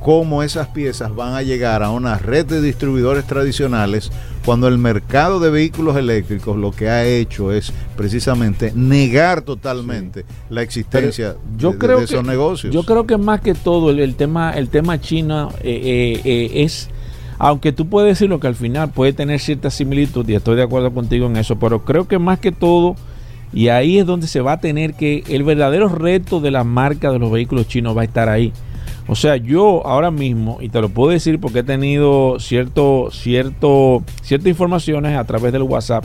cómo esas piezas van a llegar a una red de distribuidores tradicionales cuando el mercado de vehículos eléctricos lo que ha hecho es precisamente negar totalmente la existencia yo de, creo de esos que, negocios. Yo creo que más que todo el, el tema el tema chino eh, eh, eh, es aunque tú puedes decirlo que al final puede tener cierta similitud y estoy de acuerdo contigo en eso, pero creo que más que todo y ahí es donde se va a tener que el verdadero reto de la marca de los vehículos chinos va a estar ahí. O sea, yo ahora mismo, y te lo puedo decir porque he tenido cierto, cierto, ciertas informaciones a través del WhatsApp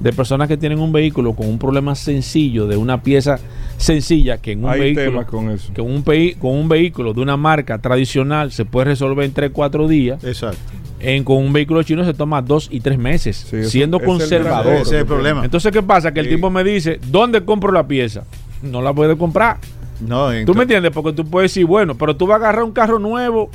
de personas que tienen un vehículo con un problema sencillo de una pieza sencilla que en un Hay vehículo con eso. que un, con un vehículo de una marca tradicional se puede resolver en 3 4 días, Exacto. en, con un vehículo chino se toma 2 y 3 meses, Sí, eso- siendo ese es el conservador. Ese es el problema. Entonces, ¿qué pasa? Que el Sí. tipo me dice, ¿dónde compro la pieza? No la puede comprar. No, en- ¿Tú me entiendes? Porque tú puedes decir, bueno, pero tú vas a agarrar un carro nuevo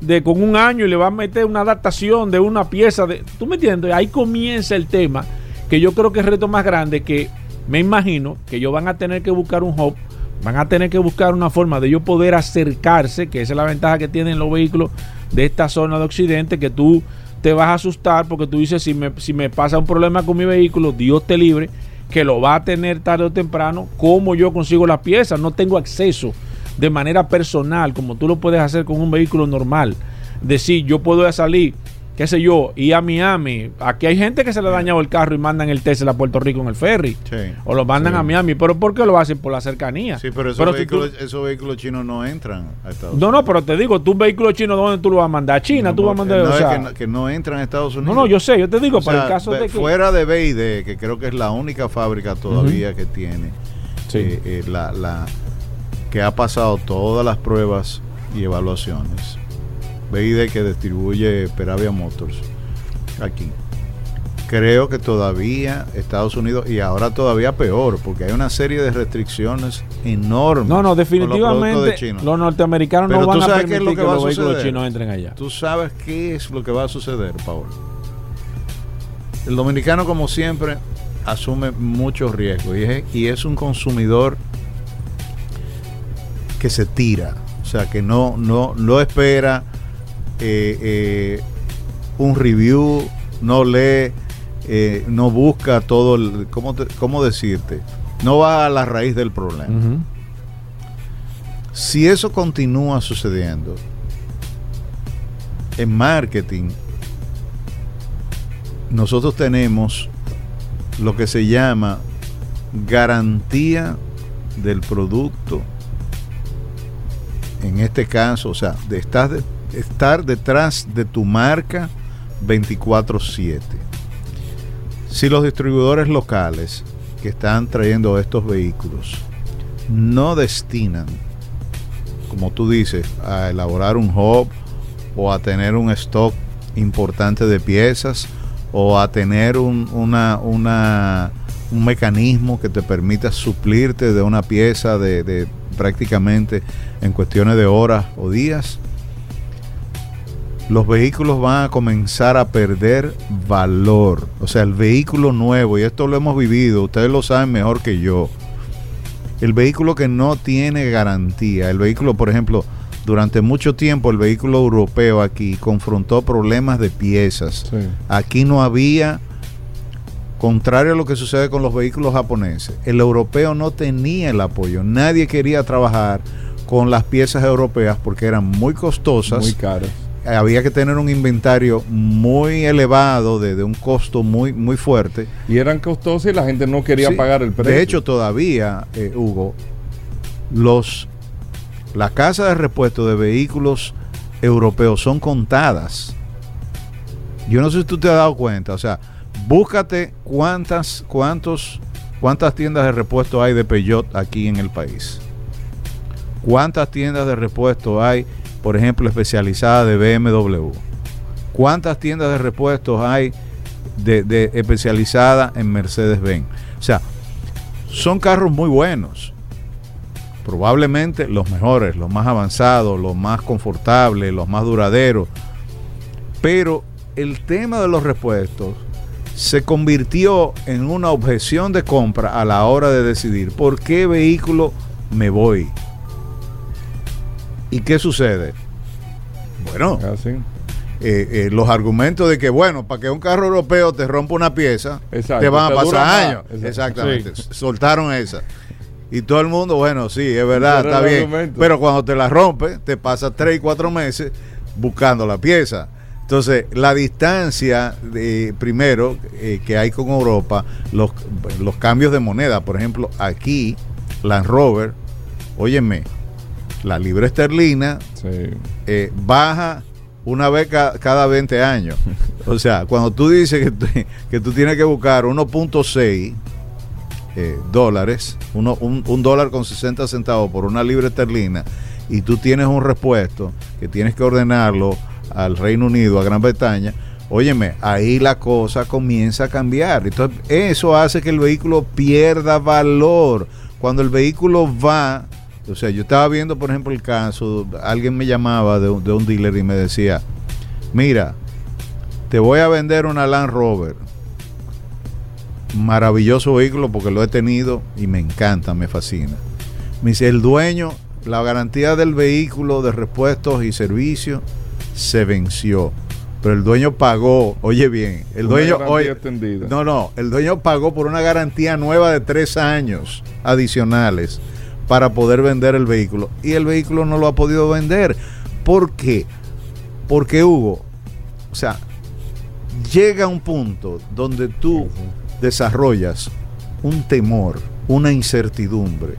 de con un año y le vas a meter una adaptación de una pieza de. ¿Tú me entiendes? Ahí comienza el tema que yo creo que es el reto más grande que me imagino que ellos van a tener que buscar un hub, van a tener que buscar una forma de ellos poder acercarse, que esa es la ventaja que tienen los vehículos de esta zona de Occidente, que tú te vas a asustar porque tú dices, si me, si me pasa un problema con mi vehículo, Dios te libre, que lo va a tener tarde o temprano, ¿cómo yo consigo la pieza? No tengo acceso de manera personal, como tú lo puedes hacer con un vehículo normal. Decir, yo puedo salir, qué sé yo, ir a Miami. Aquí hay gente que se le ha dañado el carro y mandan el Tesla a Puerto Rico en el ferry. Sí. O lo mandan Sí. a Miami. ¿Pero por qué lo hacen? Por la cercanía. Sí, pero esos, tú- vehículos, esos vehículos chinos no entran a Estados No, Unidos. no, pero te digo, tú un vehículo chino, ¿dónde tú lo vas a mandar? ¿A China? No, ¿Tú vas a mandar? no, o es sea, que, no, que no entran a Estados Unidos. no, no, yo sé, yo te digo, O para sea, el caso de que... Fuera de BID, que creo que es la única fábrica todavía que tiene, Sí. eh, eh, la, la- que ha pasado todas las pruebas y evaluaciones. BID que distribuye Peravia Motors aquí. Creo que todavía Estados Unidos, y ahora todavía peor, porque hay una serie de restricciones enormes. No, no, con los productos de definitivamente China. los norteamericanos Pero no van a qué es permitir lo que, que va a los vehículos chinos entren allá. Tú sabes qué es lo que va a suceder, Paul. El dominicano, como siempre, asume muchos riesgos y es, y es un consumidor que se tira, o sea, que no, no, no espera eh, eh, un review, no lee, eh, no busca todo, el, ¿cómo, te- cómo decirte? No va a la raíz del problema. Si eso continúa sucediendo en marketing, nosotros tenemos lo que se llama garantía del producto en este caso, o sea, de estar, de- estar detrás de tu marca 24/7. Si los distribuidores locales que están trayendo estos vehículos no destinan, como tú dices, a elaborar un hub o a tener un stock importante de piezas o a tener un, una, una- un mecanismo que te permita suplirte de una pieza de, prácticamente en cuestiones de horas o días, los vehículos van a comenzar a perder valor. O sea, el vehículo nuevo, y esto lo hemos vivido, ustedes lo saben mejor que yo. El vehículo que no tiene garantía, el vehículo, por ejemplo, durante mucho tiempo el vehículo europeo aquí confrontó problemas de piezas. Sí. Aquí no había, contrario a lo que sucede con los vehículos japoneses, el europeo no tenía el apoyo. Nadie quería trabajar con las piezas europeas porque eran muy costosas Muy caro. Había que tener un inventario muy elevado, de, de un costo muy, muy fuerte. Y eran costosas y la gente no quería Sí, pagar el precio. De hecho, todavía, eh, Hugo, los las casas de repuesto de vehículos europeos son contadas. Yo no sé si tú te has dado cuenta, o sea, búscate cuántas, cuántos, cuántas tiendas de repuesto hay de Peugeot aquí en el país. ¿Cuántas tiendas de repuesto hay, por ejemplo, especializadas de BMW? ¿Cuántas tiendas de repuestos hay de, especializadas en Mercedes-Benz? O sea, son carros muy buenos. Probablemente los mejores, los más avanzados, los más confortables, los más duraderos. Pero el tema de los repuestos se convirtió en una objeción de compra a la hora de decidir por qué vehículo me voy. ¿Y qué sucede? Bueno, Así. eh, eh, los argumentos de que, bueno, para que un carro europeo te rompa una pieza, Exacto, te van a pasar años. Exacto. Exactamente. Soltaron esa. Y todo el mundo, bueno, sí, es verdad, está bien. argumento. Pero cuando te la rompe, te pasa tres y cuatro meses buscando la pieza. Entonces, la distancia, de, primero, eh, que hay con Europa, los, los cambios de moneda. Por ejemplo, aquí, Land Rover, óyeme, la libra esterlina Sí. eh, baja una vez ca- cada 20 años. O sea, cuando tú dices que, tú- que tú tienes que buscar 1.6 eh, dólares, uno- un, un dólar con 60 centavos por una libra esterlina, y tú tienes un repuesto que tienes que ordenarlo al Reino Unido, a Gran Bretaña, óyeme, ahí la cosa comienza a cambiar. Entonces, eso hace que el vehículo pierda valor. Cuando el vehículo va, o sea, yo estaba viendo, por ejemplo, el caso, alguien me llamaba de, un- de un dealer y me decía, mira, te voy a vender una Land Rover. Maravilloso vehículo porque lo he tenido y me encanta, me fascina. Me dice, el dueño, la garantía del vehículo de repuestos y servicios se venció. Pero el dueño pagó, oye bien, el Una dueño, oye, extendida. no, no, el dueño pagó por una garantía nueva de tres años adicionales para poder vender el vehículo. Y el vehículo no lo ha podido vender. ¿Por qué? Porque Hugo, o sea, llega un punto donde tú desarrollas un temor, una incertidumbre,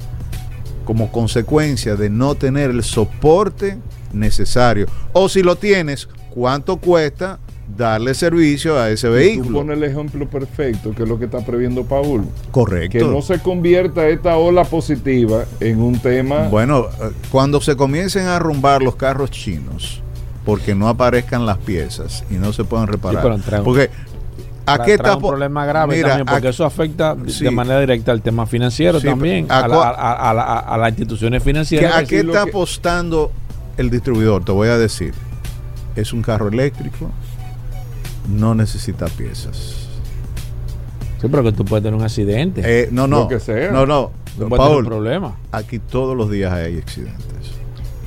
como consecuencia de no tener el soporte necesario. O si lo tienes, ¿cuánto cuesta darle servicio a ese Tú vehículo? pones el ejemplo perfecto, que es lo que está previendo Paul. Correcto. Que no se convierta esta ola positiva en un tema. Bueno, eh, cuando se comiencen a arrumbar los carros chinos, porque no aparezcan las piezas y no se puedan reparar. un- porque aquí está un problema grave Mira, también, porque eso afecta de- Sí. de manera directa al tema financiero Sí, también, a, a- a la- a- a las instituciones financieras. ¿A qué está que- apostando el distribuidor? Te voy a decir. Es un carro eléctrico, no necesita piezas. Sí, pero que tú puedes tener un accidente. Eh, no, no. Lo que sea. No, no. tú puedes tener un Paul, problema. aquí todos los días hay accidentes.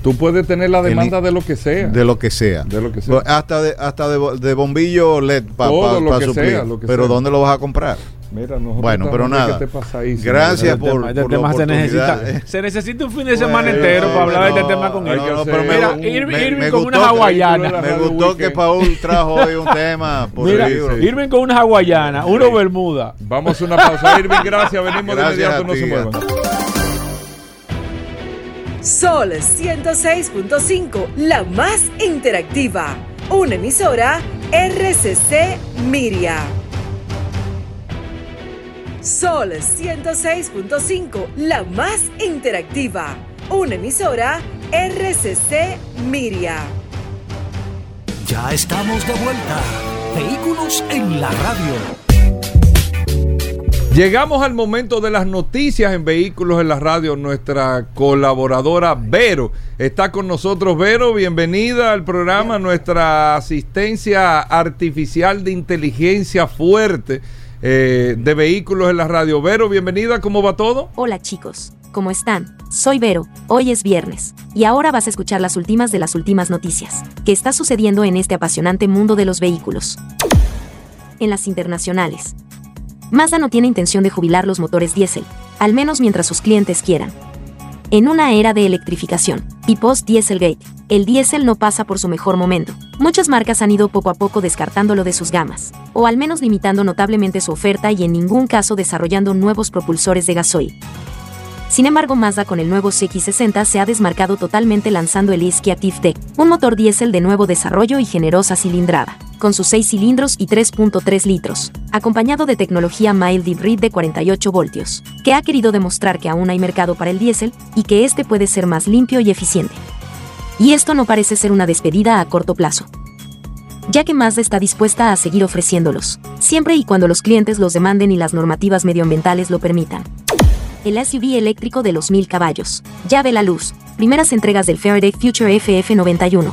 Tú puedes tener la El- demanda de lo que sea. De lo que sea. De lo que sea. Hasta de, hasta de, de bombillo LED para Todo lo que suplir. sea, lo que Pero sea. ¿dónde lo vas a comprar? Mira, nosotros Bueno, pero nada. te pasa ahí, Gracias Este por, tema- este por la tema se necesita, oportunidad. se necesita un fin de semana Bueno, entero para hablar de no, este tema con él. no, pero Mira, Irving, me- Irving me con gustó una que- hawaiana. la Me gustó que. Paul trajo hoy un tema por Mira, el libro. Irving con una hawaiana, uno bermuda. Vamos a una pausa. Irving, gracias. Venimos Gracias de inmediato. No se muevan. Sol 106.5, la más interactiva. Una emisora RCC Miria. Sol 106.5, la más interactiva. Una emisora RCC Miria. Ya estamos de vuelta. Vehículos en la radio. Llegamos al momento de las noticias en Vehículos en la Radio. Nuestra colaboradora Vero está con nosotros. Vero, bienvenida al programa. Nuestra asistencia artificial de inteligencia fuerte eh, de Vehículos en la Radio. Vero, bienvenida. ¿Cómo va todo? Hola chicos, ¿cómo están? Soy Vero, hoy es viernes, y ahora vas a escuchar las últimas de las últimas noticias, que está sucediendo en este apasionante mundo de los vehículos. En las internacionales, Mazda no tiene intención de jubilar los motores diésel, al menos mientras sus clientes quieran. En una era de electrificación, y post-Dieselgate, el diésel no pasa por su mejor momento. Muchas marcas han ido poco a poco descartándolo de sus gamas, o al menos limitando notablemente su oferta y en ningún caso desarrollando nuevos propulsores de gasoil. Sin embargo, Mazda con el nuevo CX60 se ha desmarcado totalmente lanzando el Isky Active Tech, un motor diésel de nuevo desarrollo y generosa cilindrada, con sus 6 cilindros y 3.3 litros, acompañado de tecnología mild hybrid de 48 voltios, que ha querido demostrar que aún hay mercado para el diésel y que este puede ser más limpio y eficiente. Y esto no parece ser una despedida a corto plazo ya que Mazda está dispuesta a seguir ofreciéndolos, siempre y cuando los clientes los demanden y las normativas medioambientales lo permitan el SUV eléctrico de los 1000 caballos. Ya ve la luz. Primeras entregas del Faraday Future FF91.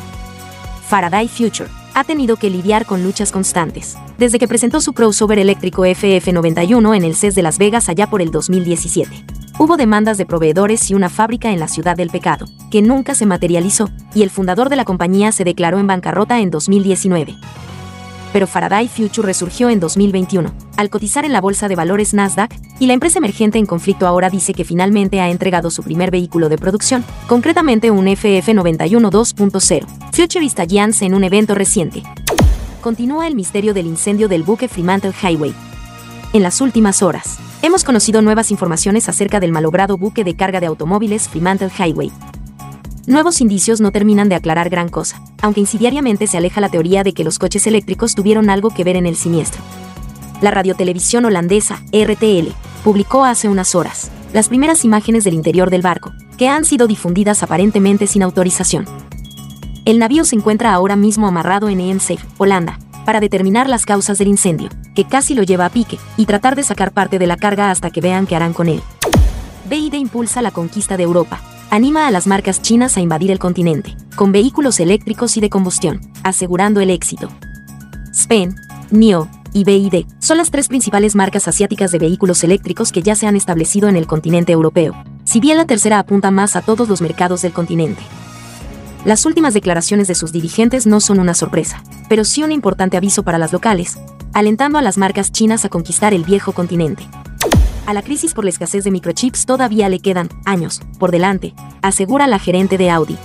Faraday Future ha tenido que lidiar con luchas constantes, desde que presentó su crossover eléctrico FF91 en el CES de Las Vegas allá por el 2017. Hubo demandas de proveedores y una fábrica en la ciudad del pecado, que nunca se materializó, y el fundador de la compañía se declaró en bancarrota en 2019 pero Faraday Future resurgió en 2021, al cotizar en la bolsa de valores Nasdaq, y la empresa emergente en conflicto ahora dice que finalmente ha entregado su primer vehículo de producción, concretamente un FF91 2.0. Futurista Giants en un evento reciente. Continúa el misterio del incendio del buque Fremantle Highway. En las últimas horas, hemos conocido nuevas informaciones acerca del malogrado buque de carga de automóviles Fremantle Highway, nuevos indicios no terminan de aclarar gran cosa, aunque insidiariamente se aleja la teoría de que los coches eléctricos tuvieron algo que ver en el siniestro. La radiotelevisión holandesa, RTL, publicó hace unas horas las primeras imágenes del interior del barco, que han sido difundidas aparentemente sin autorización. El navío se encuentra ahora mismo amarrado en Eemshaven, Holanda, para determinar las causas del incendio, que casi lo lleva a pique, y tratar de sacar parte de la carga hasta que vean qué harán con él. BID impulsa la conquista de Europa, anima a las marcas chinas a invadir el continente, con vehículos eléctricos y de combustión, asegurando el éxito. Spen, NIO y BID son las tres principales marcas asiáticas de vehículos eléctricos que ya se han establecido en el continente europeo, si bien la tercera apunta más a todos los mercados del continente. Las últimas declaraciones de sus dirigentes no son una sorpresa, pero sí un importante aviso para las locales, alentando a las marcas chinas a conquistar el viejo continente. A la crisis por la escasez de microchips todavía le quedan años por delante, asegura la gerente de Audi.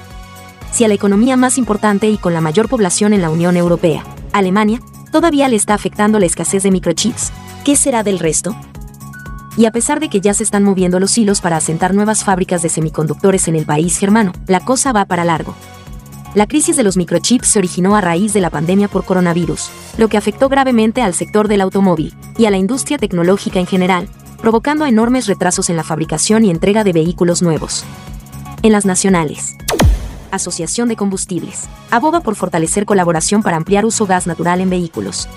Si a la economía más importante y con la mayor población en la Unión Europea, Alemania, todavía le está afectando la escasez de microchips, ¿qué será del resto? Y a pesar de que ya se están moviendo los hilos para asentar nuevas fábricas de semiconductores en el país germano, la cosa va para largo. La crisis de los microchips se originó a raíz de la pandemia por coronavirus, lo que afectó gravemente al sector del automóvil y a la industria tecnológica en general, provocando enormes retrasos en la fabricación y entrega de vehículos nuevos. En las nacionales. Asociación de Combustibles. Aboga por fortalecer colaboración para ampliar uso gas natural en vehículos.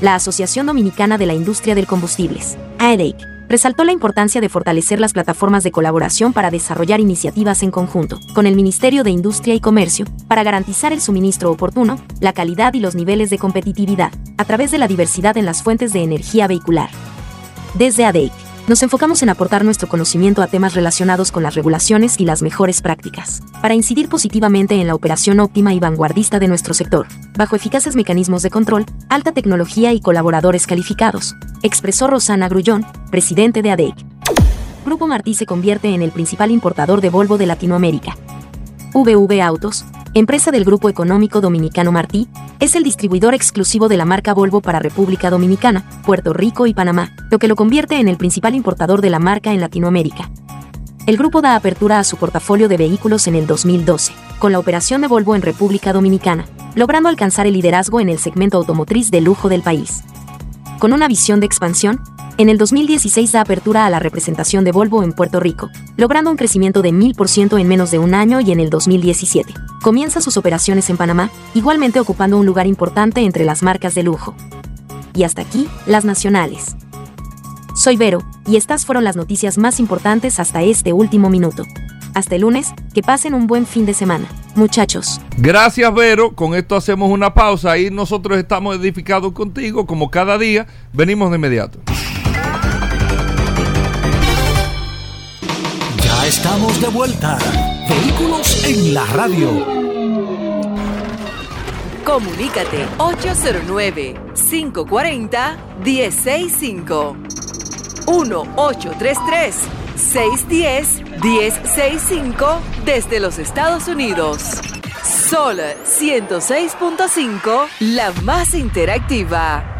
La Asociación Dominicana de la Industria del Combustibles, AEDEC, resaltó la importancia de fortalecer las plataformas de colaboración para desarrollar iniciativas en conjunto con el Ministerio de Industria y Comercio para garantizar el suministro oportuno, la calidad y los niveles de competitividad a través de la diversidad en las fuentes de energía vehicular. Desde ADEIC, nos enfocamos en aportar nuestro conocimiento a temas relacionados con las regulaciones y las mejores prácticas, para incidir positivamente en la operación óptima y vanguardista de nuestro sector, bajo eficaces mecanismos de control, alta tecnología y colaboradores calificados, expresó Rosana Grullón, presidente de ADEIC. Grupo Martí se convierte en el principal importador de Volvo de Latinoamérica. VV Autos, empresa del Grupo Económico Dominicano Martí, es el distribuidor exclusivo de la marca Volvo para República Dominicana, Puerto Rico y Panamá, lo que lo convierte en el principal importador de la marca en Latinoamérica. el grupo da apertura a su portafolio de vehículos en el 2012, con la operación de Volvo en República Dominicana, logrando alcanzar el liderazgo en el segmento automotriz de lujo del país. Con una visión de expansión, en el 2016 da apertura a la representación de Volvo en Puerto Rico, logrando un crecimiento de 1000% en menos de un año y en el 2017. Comienza sus operaciones en Panamá, igualmente ocupando un lugar importante entre las marcas de lujo. Y hasta aquí, las nacionales. Soy Vero, y estas fueron las noticias más importantes hasta este último minuto. Hasta el lunes, que pasen un buen fin de semana. Muchachos. Gracias, Vero. Con esto hacemos una pausa y nosotros estamos edificados contigo, como cada día. Venimos de inmediato. Estamos de vuelta. Vehículos en la radio. Comunícate 809-540-1065. 1-833-610-1065 desde los Estados Unidos. Sol 106.5, la más interactiva.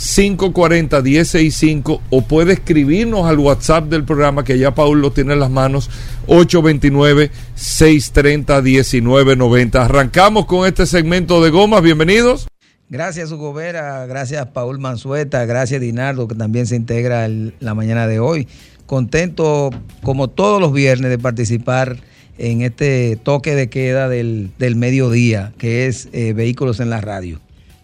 540-165 o puede escribirnos al WhatsApp del programa que ya Paul lo tiene en las manos 829-630-1990. Arrancamos con este segmento de gomas, bienvenidos. Gracias Hugo Vera, gracias Paul Manzueta, gracias Dinardo que también se integra en la mañana de hoy. Contento como todos los viernes de participar en este toque de queda del, del mediodía que es eh, Vehículos en la Radio.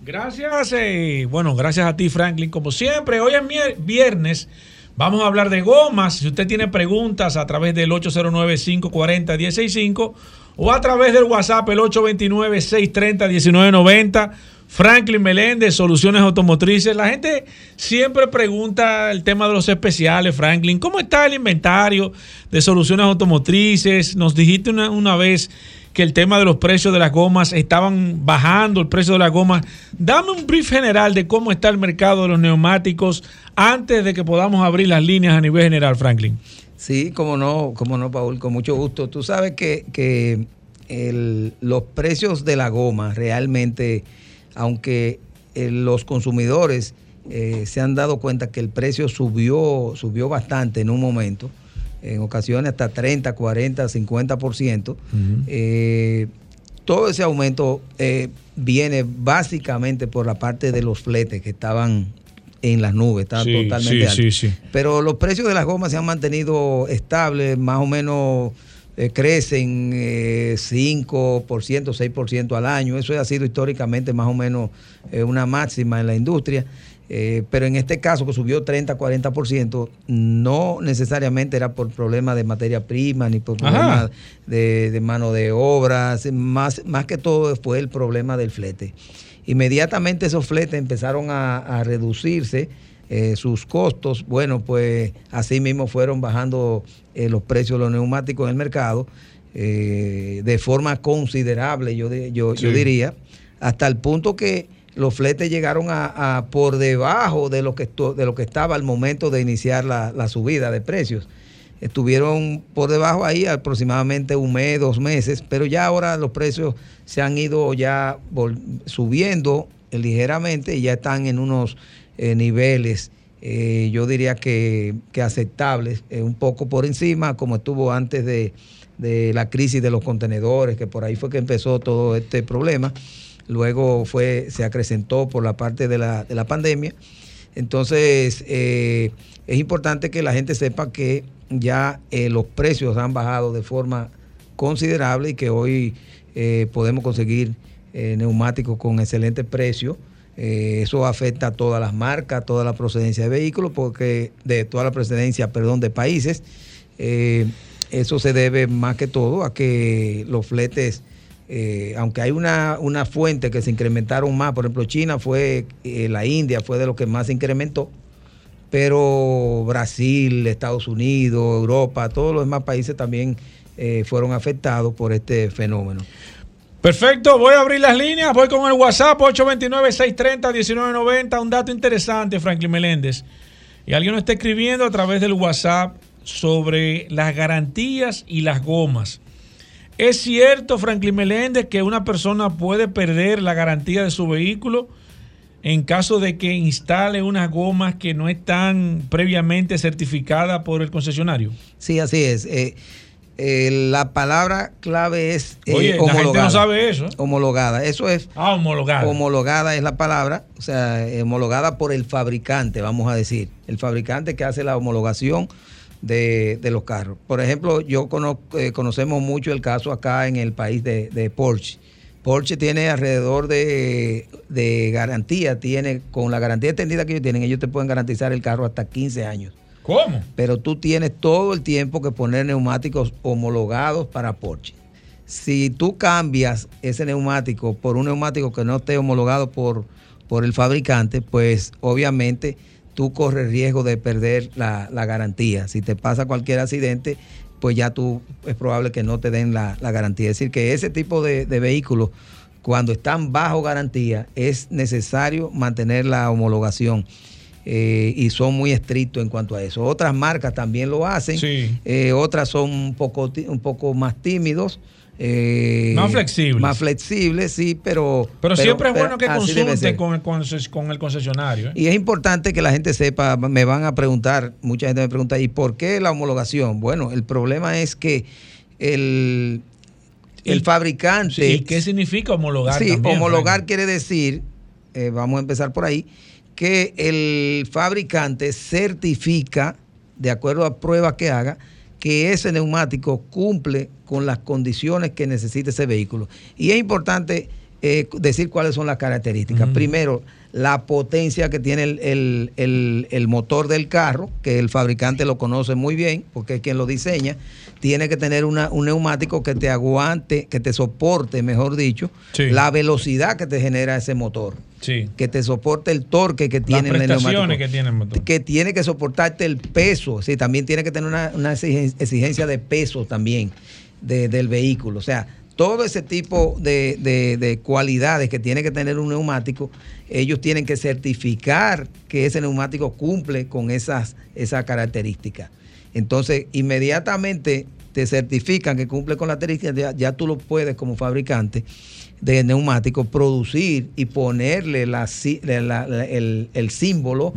Gracias, eh, bueno, gracias a ti Franklin, como siempre. Hoy es viernes, vamos a hablar de gomas. Si usted tiene preguntas a través del 809-540-165 o a través del WhatsApp el 829-630-1990. Franklin Meléndez, Soluciones Automotrices. La gente siempre pregunta el tema de los especiales, Franklin. ¿Cómo está el inventario de soluciones automotrices? Nos dijiste una, una vez que el tema de los precios de las gomas estaban bajando, el precio de las gomas. Dame un brief general de cómo está el mercado de los neumáticos antes de que podamos abrir las líneas a nivel general, Franklin. Sí, como no, como no, Paul, con mucho gusto. Tú sabes que, que los precios de la goma realmente, aunque eh, los consumidores eh, se han dado cuenta que el precio subió, subió bastante en un momento, en ocasiones hasta 30, 40, 50%. eh, todo ese aumento eh, viene básicamente por la parte de los fletes que estaban en las nubes, estaban Sí, totalmente sí, altos. sí, sí. Pero los precios de las gomas se han mantenido estables, más o menos eh, crecen eh, 5%, 6% al año. Eso ha sido históricamente más o menos eh, una máxima en la industria. Eh, pero en este caso que subió 30, 40%, no necesariamente era por problemas de materia prima ni por problemas de, de mano de obras, más, más que todo fue el problema del flete. Inmediatamente esos fletes empezaron a, a reducirse eh, sus costos, bueno, pues así mismo fueron bajando eh, los precios de los neumáticos en el mercado eh, de forma considerable, yo, yo, yo diría, hasta el punto que los fletes llegaron a, por debajo de lo que, de lo que estaba al momento de iniciar la, subida de precios. Estuvieron por debajo ahí aproximadamente un mes, dos meses, pero ya ahora los precios se han ido ya subiendo eh, ligeramente y ya están en unos eh, niveles, eh, yo diría que, que aceptables, un poco por encima, como estuvo antes de, de la crisis de los contenedores, que por ahí fue que empezó todo este problema. Luego fue, se acrecentó por la parte de la, de la pandemia. Entonces, eh, es importante que la gente sepa que ya eh, los precios han bajado de forma considerable y que hoy eh, podemos conseguir neumáticos con excelente precio. Eso afecta a todas las marcas, toda la procedencia de vehículos, porque de toda la procedencia, perdón, de países. Eso se debe más que todo a que los fletes eh, aunque hay una, una fuente que se incrementaron más, por ejemplo, China fue, eh, la India fue de lo que más se incrementó, pero Brasil, Estados Unidos, Europa, todos los demás países también eh, fueron afectados por este fenómeno. Perfecto, voy a abrir las líneas, voy con el WhatsApp 829-630-1990, un dato interesante, Franklin Meléndez. Y alguien nos está escribiendo a través del WhatsApp sobre las garantías y las gomas. ¿Es cierto, Franklin Meléndez, que una persona puede perder la garantía de su vehículo en caso de que instale unas gomas que no están previamente certificadas por el concesionario? Sí, así es. Eh, eh, la palabra clave es eh, Oye, la gente homologada. no sabe eso. Homologada. Eso es Ah, homologada. Homologada es la palabra, o sea, homologada por el fabricante, vamos a decir. El fabricante que hace la homologación de, de los carros. Por ejemplo, yo conozco, eh, conocemos mucho el caso acá en el país de, de Porsche. Porsche tiene alrededor de, de garantía, tiene, con la garantía extendida que ellos tienen, ellos te pueden garantizar el carro hasta 15 años. ¿Cómo? Pero tú tienes todo el tiempo que poner neumáticos homologados para Porsche. Si tú cambias ese neumático por un neumático que no esté homologado por, por el fabricante, pues obviamente tú corres riesgo de perder la, la garantía. Si te pasa cualquier accidente, pues ya tú es probable que no te den la, la garantía. Es decir, que ese tipo de, de vehículos, cuando están bajo garantía, es necesario mantener la homologación. Eh, y son muy estrictos en cuanto a eso. Otras marcas también lo hacen, Sí. eh, otras son un poco, un poco más tímidos. eh, Más flexibles. Más flexibles, sí, pero... Pero, siempre es bueno que así debe consulte ser. con el, conces- con el concesionario. ¿eh? Y es importante que la gente sepa, me van a preguntar, mucha gente me pregunta, ¿y por qué la homologación? Bueno, el problema es que el, el ¿Y- fabricante... ¿Y qué significa homologar? Sí, también, homologar quiere decir, eh, vamos a empezar por ahí, que el fabricante certifica, de acuerdo a pruebas que haga, que ese neumático cumple con las condiciones que necesita ese vehículo. Y es importante eh, decir cuáles son las características. Primero, la potencia que tiene el, el- el- el motor del carro, que el fabricante lo conoce muy bien, porque es quien lo diseña. Tiene que tener una- un neumático que te aguante, que te soporte, mejor dicho, Sí. la velocidad que te genera ese motor. Sí. Que te soporte el torque que Las tiene el neumático que tiene el motor. que tiene que soportarte el peso, sí, también tiene que tener una, una exigen- exigencia de peso también de- del vehículo. O sea, todo ese tipo de, de- de cualidades que tiene que tener un neumático, ellos tienen que certificar que ese neumático cumple con esas, esas características. Entonces, inmediatamente te certifican que cumple con las características, ya, ya tú lo puedes como fabricante de neumáticos producir y ponerle la el, el símbolo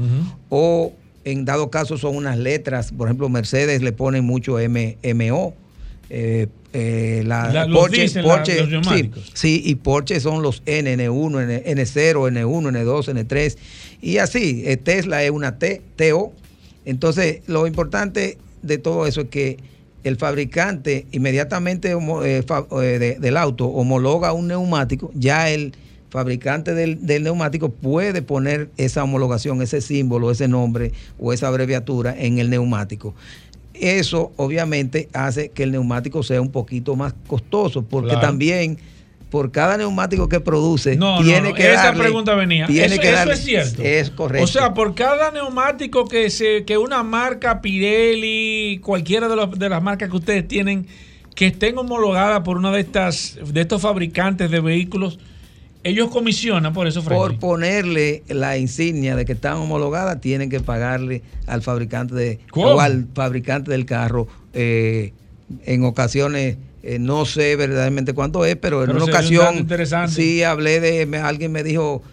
o en dado caso son unas letras, por ejemplo Mercedes le ponen mucho M, MO. eh, eh, la, La- dicen Porsche, los sí, sí, y Porsche son los N, N1, N, N0, N1, N2, N3 y así, eh, Tesla es una T, TO. Entonces, lo importante de todo eso es que el fabricante inmediatamente eh, fa- eh, de- del auto homologa un neumático, ya el fabricante del, del neumático puede poner esa homologación, ese símbolo, ese nombre o esa abreviatura en el neumático. Eso obviamente hace que el neumático sea un poquito más costoso, porque Claro. también por cada neumático que produce No, tiene no, no, que esa darle- pregunta venía. Tiene eso, que eso darle- es cierto. Es correcto. O sea, por cada neumático que se que una marca Pirelli, cualquiera de, los- de las marcas que ustedes tienen que estén homologadas por una de estas de estos fabricantes de vehículos, ellos comisionan por eso, por ponerle la insignia de que están homologadas, tienen que pagarle al fabricante de ¿Cómo? o al fabricante del carro. eh, en ocasiones eh, no sé verdaderamente cuánto es, pero en Pero una un ocasión interesante. sí hablé de me- alguien me dijo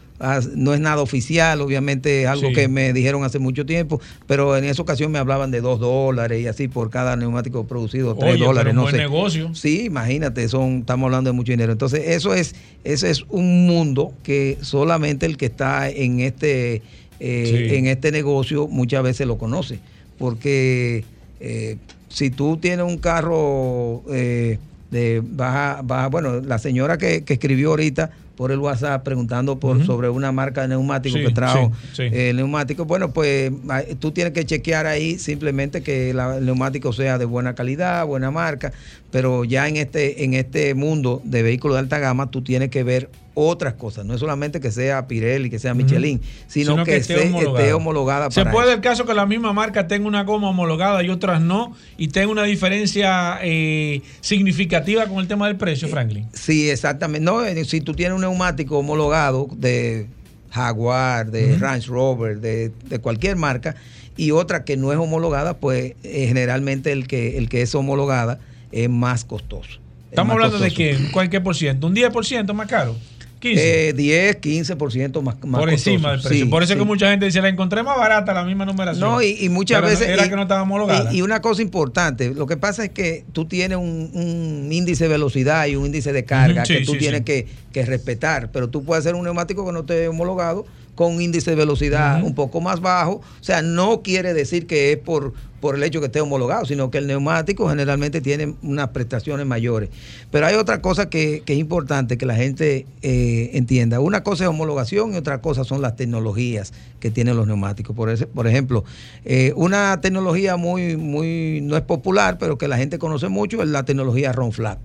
no es nada oficial, obviamente es algo Sí. que me dijeron hace mucho tiempo, pero en esa ocasión me hablaban de dos dólares y así por cada neumático producido, tres Oye, dólares, no buen sé. negocio. Sí, imagínate, son, estamos hablando de mucho dinero. Entonces, eso es, ese es un mundo que solamente el que está en este, eh, Sí. en este negocio muchas veces lo conoce. Porque eh, si tú tienes un carro eh, de baja, baja, bueno, la señora que, que escribió ahorita por el WhatsApp preguntando por sobre una marca de neumático Sí, que trajo sí, sí. eh, el neumático. Bueno, pues ah, tú tienes que chequear ahí simplemente que la- el neumático sea de buena calidad, buena marca, pero ya en este, en este mundo de vehículos de alta gama tú tienes que ver otras cosas, no es solamente que sea Pirelli, que sea Michelin, sino, Sino que, que esté esté, homologada. esté homologada Se para puede eso. el caso que la misma marca tenga una goma homologada y otras no, y tenga una diferencia eh, significativa con el tema del precio, Franklin. Sí, exactamente. No, eh, si tú tienes un neumático homologado de Jaguar, de Range Rover, de, de cualquier marca, y otra que no es homologada, pues eh, generalmente el que, el que es homologada es más costoso. Es Estamos más hablando de costoso. qué, cualquier por ciento, un 10% más caro. 15. Eh, 10, 15% más, más por encima del precio. Sí, por eso es que mucha gente dice, la encontré más barata, la misma numeración. No, y, y muchas Pero veces. Era y- que no estaba homologada. Y, y una cosa importante, lo que pasa es que tú tienes un, un índice de velocidad y un índice de carga sí, que tú tienes. Que, que respetar, pero tú puedes hacer un neumático que no esté homologado con un índice de velocidad un poco más bajo. O sea, no quiere decir que es por, por el hecho que esté homologado, sino que el neumático generalmente tiene unas prestaciones mayores. Pero hay otra cosa que, que es importante que la gente eh, entienda. Una cosa es homologación y otra cosa son las tecnologías que tienen los neumáticos. Por, ese- por ejemplo, eh, una tecnología muy, muy, no es popular, pero que la gente conoce mucho, es la tecnología RON Flat.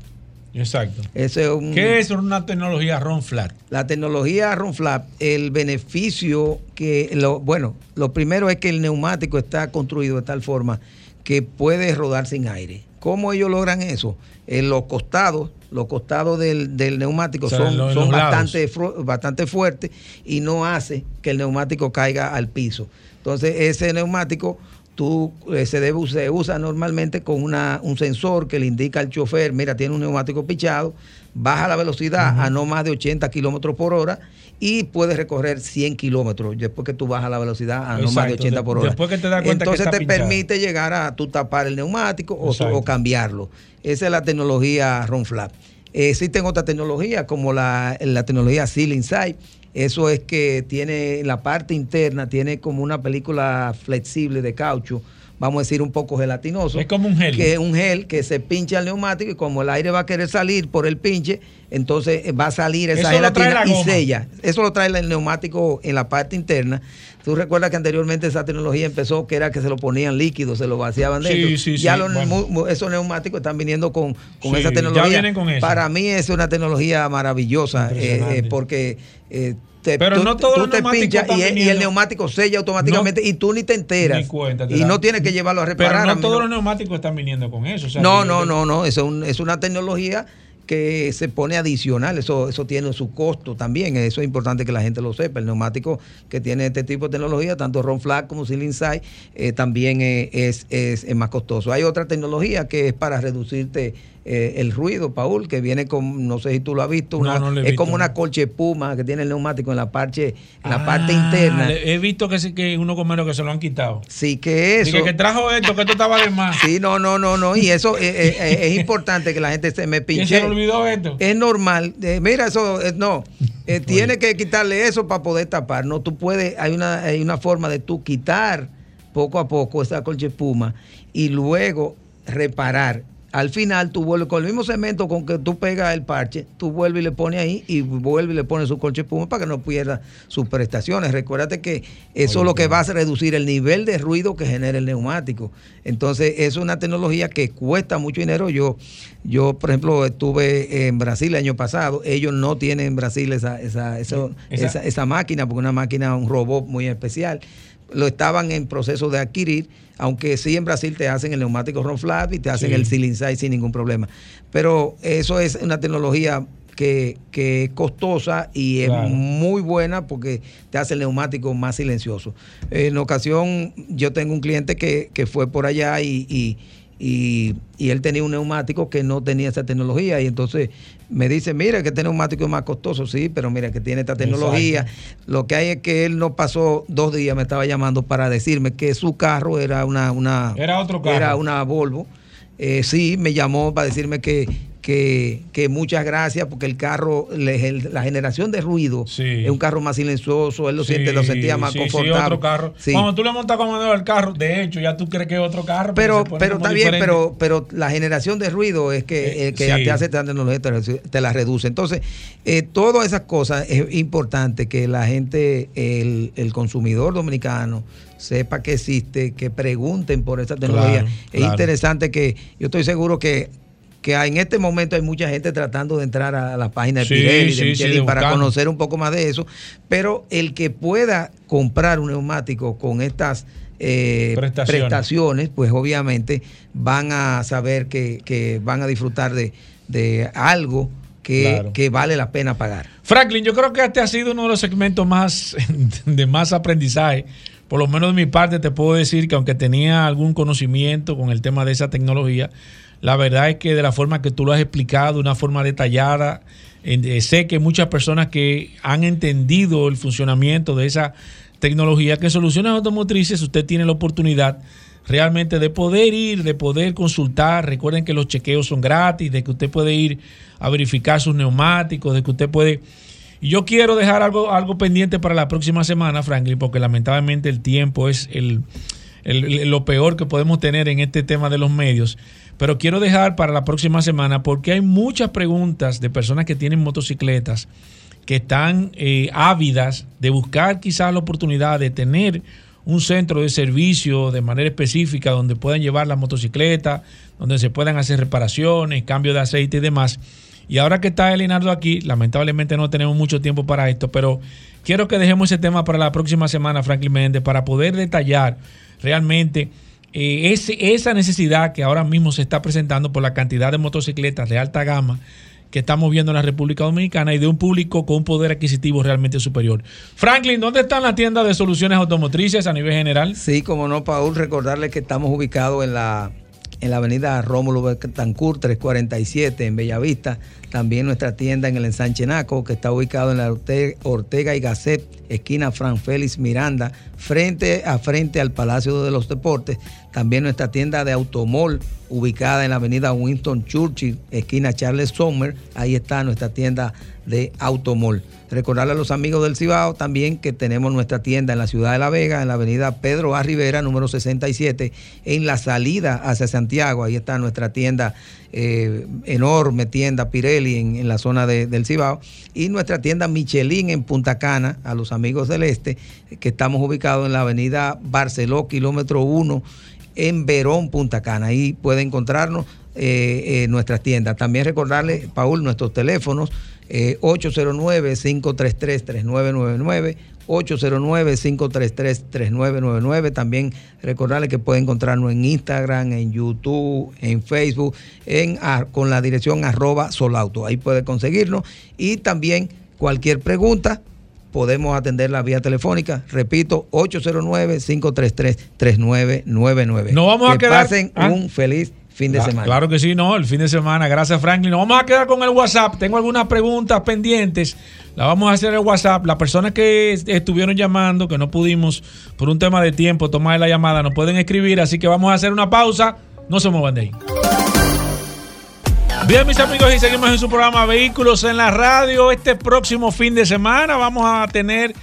Exacto. Es un- ¿Qué es una tecnología RON flat? la tecnología Run Flap, el beneficio que, lo, bueno, lo primero es que el neumático está construido de tal forma que puede rodar sin aire. ¿Cómo ellos logran eso? En los costados, los costados del, del neumático O sea, son, los- los bastante, bastante fuertes y no hace que el neumático caiga al piso. Entonces, ese neumático tú eh, se debe se usa normalmente con una, un sensor que le indica al chofer, mira, tiene un neumático pichado, baja la velocidad a no más de 80 kilómetros por hora y puedes recorrer 100 kilómetros después que tú bajas la velocidad a no más de Exacto, 80 de- por hora. después que te das cuenta Entonces te pinchado. permite llegar a tú tapar el neumático o, o cambiarlo. Esa es la tecnología Ron Flap. Eh, existen otras tecnologías como la, la tecnología Seal Inside. Eso es que tiene en la parte interna, tiene como una película flexible de caucho, vamos a decir un poco gelatinoso. Es como un gel. Que es un gel que se pincha al neumático y como el aire va a querer salir por el pinche, entonces eh, va a salir esa Eso gelatina la y sella. Eso lo trae el neumático en la parte interna. Tú recuerdas que anteriormente esa tecnología empezó que era que se lo ponían líquido, se lo vaciaban Sí, dentro. sí, ya sí, los bueno. esos neumáticos están viniendo con, con Sí, esa ya tecnología. vienen con eso. Para mí es una tecnología maravillosa eh, eh, porque eh, te, Pero tú, no todos tú los te neumáticos pinchas y, el- y el viniendo- neumático sella automáticamente y tú ni te enteras. Ni cuenta te y no tienes que llevarlo a Pero reparar. a no todos no- los neumáticos están viniendo con eso. o sea, no, no, no, no. Es, un- es una tecnología que se pone adicional. Eso, eso tiene su costo también. Eso es importante que la gente lo sepa. El neumático que tiene este tipo de tecnología, tanto Ron Flat como Seal Inside, eh, también eh, es, es- es más costoso. Hay otra tecnología que es para reducirte eh, el ruido, Paul, que viene con, no sé si tú lo has visto, una- no es visto, como una colche espuma que tiene el neumático en la parte, en la Ah, parte interna. He visto que, sí, que uno comero que se lo han quitado. Sí, que eso. Dije que trajo esto, que esto estaba de más. Sí, no, no, no, no. Y eso eh, eh, eh, es importante que la gente se me ¿Quién pinche. se olvidó esto? Es normal. Eh, mira, eso eh, no. Tiene que quitarle eso para poder tapar. No, tú puedes, hay una, hay una forma de tú quitar poco a poco esa colcha espuma y luego reparar. Al final tú vuelves con el mismo cemento con que tú pegas el parche, tú vuelves y le pones ahí y vuelves y le pones su colcha espuma para que no pierda sus prestaciones. Recuérdate que eso es lo que va a reducir el nivel de ruido que genera el neumático. Entonces, es una tecnología que cuesta mucho dinero. Yo, yo por ejemplo, estuve en Brasil el año pasado. Ellos no tienen en Brasil esa, esa, esa, esa máquina, porque una máquina, un robot muy especial. Lo estaban en proceso de adquirir, aunque sí en Brasil te hacen el neumático Ron Flat y te hacen Sí. el Seal Inside sin ningún problema. Pero eso es una tecnología que, que es costosa y es Claro. muy buena porque te hace el neumático más silencioso. En ocasión, yo tengo un cliente que, que fue por allá y, y- y- y él tenía un neumático que no tenía esa tecnología y entonces me dice, mira que este neumático es más costoso, sí, pero mira que tiene esta tecnología. Lo que hay es que él no pasó dos días, me estaba llamando para decirme que su carro era una... una Era otro carro. Era una Volvo. Eh, sí, me llamó para decirme que, que, que muchas gracias porque el carro, le- la generación de ruido Sí. es un carro más silencioso, él lo siente, lo sentía más sí, sí, confortable. otro carro. Sí. Cuando tú le montas comandante al carro, de hecho, ya tú crees que es otro carro. Pero, pero está bien, diferente. pero, pero la generación de ruido es que, Eh, que sí. te hace esta tecnología, te, la- te la reduce. Entonces, eh, todas esas cosas es importante que la gente, el, el consumidor dominicano, sepa que existe, que pregunten por esa tecnología. Claro, es claro. interesante que yo estoy seguro que que en este momento hay mucha gente tratando de entrar a la página de Sí, Pirelli, de sí, para conocer un poco más de eso, pero el que pueda comprar un neumático con estas eh, Prestaciones. prestaciones, pues obviamente van a saber que, que van a disfrutar de, de algo que, Claro. que vale la pena pagar. Franklin, yo creo que este ha sido uno de los segmentos más de más aprendizaje. Por lo menos de mi parte te puedo decir que aunque tenía algún conocimiento con el tema de esa tecnología, la verdad es que de la forma que tú lo has explicado, de una forma detallada, eh, sé que muchas personas que han entendido el funcionamiento de esa tecnología, que en soluciones automotrices usted tiene la oportunidad realmente de poder ir, de poder consultar. Recuerden que los chequeos son gratis, de que usted puede ir a verificar sus neumáticos, de que usted puede... Y yo quiero dejar algo, algo pendiente para la próxima semana, Franklin, porque lamentablemente el tiempo es el, lo peor que podemos tener en este tema de los medios. Pero quiero dejar para la próxima semana porque hay muchas preguntas de personas que tienen motocicletas que están eh, ávidas de buscar quizás la oportunidad de tener un centro de servicio de manera específica donde puedan llevar la motocicleta, donde se puedan hacer reparaciones, cambio de aceite y demás. Y ahora que está Elinardo aquí, lamentablemente no tenemos mucho tiempo para esto, pero quiero que dejemos ese tema para la próxima semana, Franklin Méndez, para poder detallar realmente eh, ese- esa necesidad que ahora mismo se está presentando por la cantidad de motocicletas de alta gama que estamos viendo en la República Dominicana y de un público con un poder adquisitivo realmente superior. Franklin, ¿dónde están las tiendas de soluciones automotrices a nivel general? Sí, como no, Paul, recordarle que estamos ubicados en la, en la avenida Rómulo Betancourt 347 en Bellavista. También nuestra tienda en el ensanche Naco, que está ubicado en la Orte- Ortega y Gasset, esquina Fran Félix Miranda, frente a frente al Palacio de los Deportes. También nuestra tienda de Automol, ubicada en la avenida Winston Churchill, esquina Charles Sommer. Ahí está nuestra tienda de Automol. Recordarle a los amigos del Cibao también que tenemos nuestra tienda en la ciudad de La Vega, en la avenida Pedro A. Rivera, número 67, en la salida hacia Santiago. Ahí está nuestra tienda, eh, enorme tienda Pirelli en, la zona de- del Cibao. Y nuestra tienda Michelin en Punta Cana, a los amigos del Este, que estamos ubicados en la avenida Barceló, kilómetro 1, en Verón, Punta Cana. Ahí puede encontrarnos eh, eh, nuestras tiendas. También recordarle, Paul, nuestros teléfonos, eh, 809-533-3999. 809-533-3999. También recordarle que puede encontrarnos en Instagram, en YouTube, en Facebook, en, a- con la dirección arroba solauto. Ahí puede conseguirnos. Y también cualquier pregunta, podemos atenderla vía telefónica. Repito, 809-533-3999. No vamos a que quedar- pasen Ah. un feliz fin de Cla- semana. Claro que sí, no, el fin de semana. Gracias, Franklin. Nos vamos a quedar con el WhatsApp. Tengo algunas preguntas pendientes. La vamos a hacer en el WhatsApp. Las personas que est- estuvieron llamando, que no pudimos por un tema de tiempo tomar la llamada, nos pueden escribir. Así que vamos a hacer una pausa. No se muevan de ahí. Bien, mis amigos, y seguimos en su programa Vehículos en la Radio. Este próximo fin de semana vamos a tener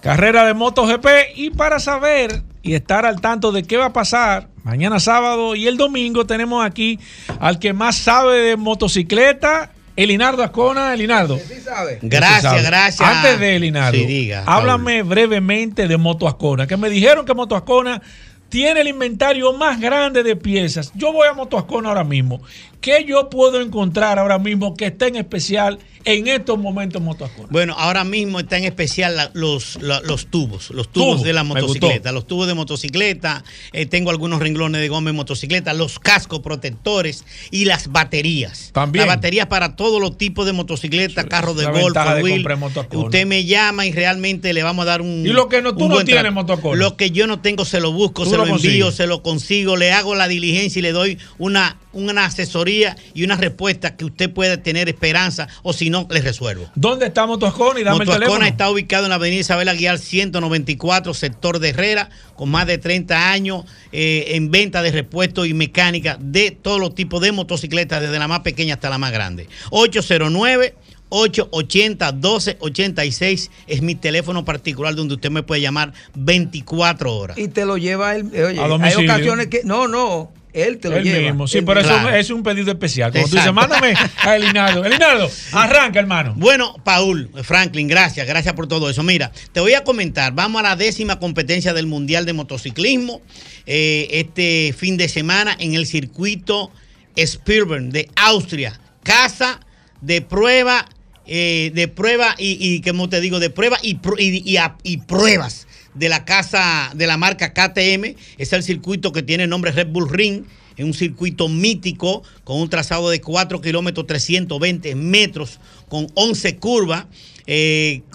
carrera de MotoGP y para saber y estar al tanto de qué va a pasar mañana sábado y el domingo tenemos aquí al que más sabe de motocicleta, Elinardo Ascona. Elinardo. Gracias, sabe. gracias. Antes de Elinardo, Sí, diga, háblame brevemente de Moto Ascona, que me dijeron que Moto Ascona tiene el inventario más grande de piezas. Yo voy a Moto Ascona ahora mismo. ¿Qué yo puedo encontrar ahora mismo que esté en especial en estos momentos en Moto Ascona? Bueno, ahora mismo está en especial la- los, la- los tubos, los tubos de la motocicleta, los tubos de motocicleta, eh, tengo algunos renglones de goma en motocicleta, los cascos protectores y las baterías. También. Las baterías para todos los tipos de motocicletas, carros de golf, de wheel. Usted me llama y realmente le vamos a dar un Y lo que no- tú no tienes trato. Moto Ascona. Lo que yo no tengo se lo busco, Tú se lo lo envío, se lo consigo, le hago la diligencia y le doy una, una asesoría y una respuesta que usted pueda tener esperanza o si no, les resuelvo. ¿Dónde está Motoascona? Y dame el Motoascona teléfono. está ubicado en la avenida Isabel Aguilar 194, sector de Herrera, con más de 30 años eh, en venta de repuestos y mecánica de todos los tipos de motocicletas, desde la más pequeña hasta la más grande. 809 880 1286 es mi teléfono particular donde usted me puede llamar 24 horas. Y te lo lleva él. eh, Oye, A hay ocasiones que. No, no. Él te lo Él lleva. mismo, sí, Él pero eso es un pedido especial. Como tú dices, Exacto. mándame a Elinaldo. Elinaldo, arranca, hermano. Bueno, Paul, Franklin, gracias, gracias por todo eso. Mira, te voy a comentar, vamos a la décima competencia del Mundial de Motociclismo eh, este fin de semana en el circuito Spielberg de Austria, casa de prueba, eh, de prueba y, y, como te digo, de prueba y, pru- y- y a- y pruebas de la casa de la marca KTM. Es el circuito que tiene el nombre Red Bull Ring. Es un circuito mítico con un trazado de 4 kilómetros 320 metros, con 11 curvas,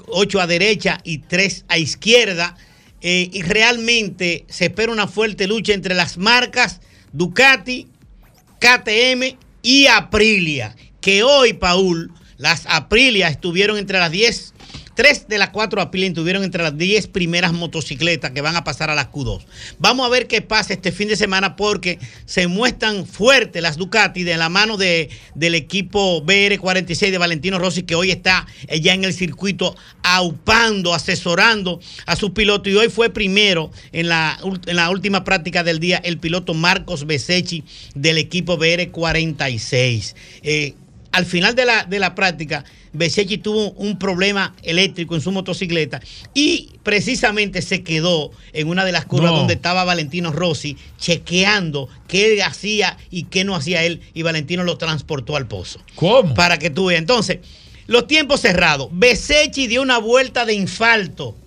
8 a derecha y 3 a izquierda. Eh, y realmente se espera una fuerte lucha entre las marcas Ducati, KTM y Aprilia. Que hoy, Paul, las Aprilia estuvieron entre las 10, tres de las cuatro Aprilia estuvieron entre las 10 primeras motocicletas que van a pasar a las Q2. Vamos a ver qué pasa este fin de semana porque se muestran fuertes las Ducati de la mano de, del equipo BR46 de Valentino Rossi que hoy está eh, ya en el circuito aupando, asesorando a su piloto y hoy fue primero en la, en la última práctica del día el piloto Marcos Besecchi del equipo BR46. Eh, al final de la, de la práctica, Besecchi tuvo un problema eléctrico en su motocicleta y precisamente se quedó en una de las curvas No. donde estaba Valentino Rossi chequeando qué hacía y qué no hacía él y Valentino lo transportó al pozo. ¿Cómo? Para que tú veas. Entonces, los tiempos cerrados. Besecchi dio una vuelta de infarto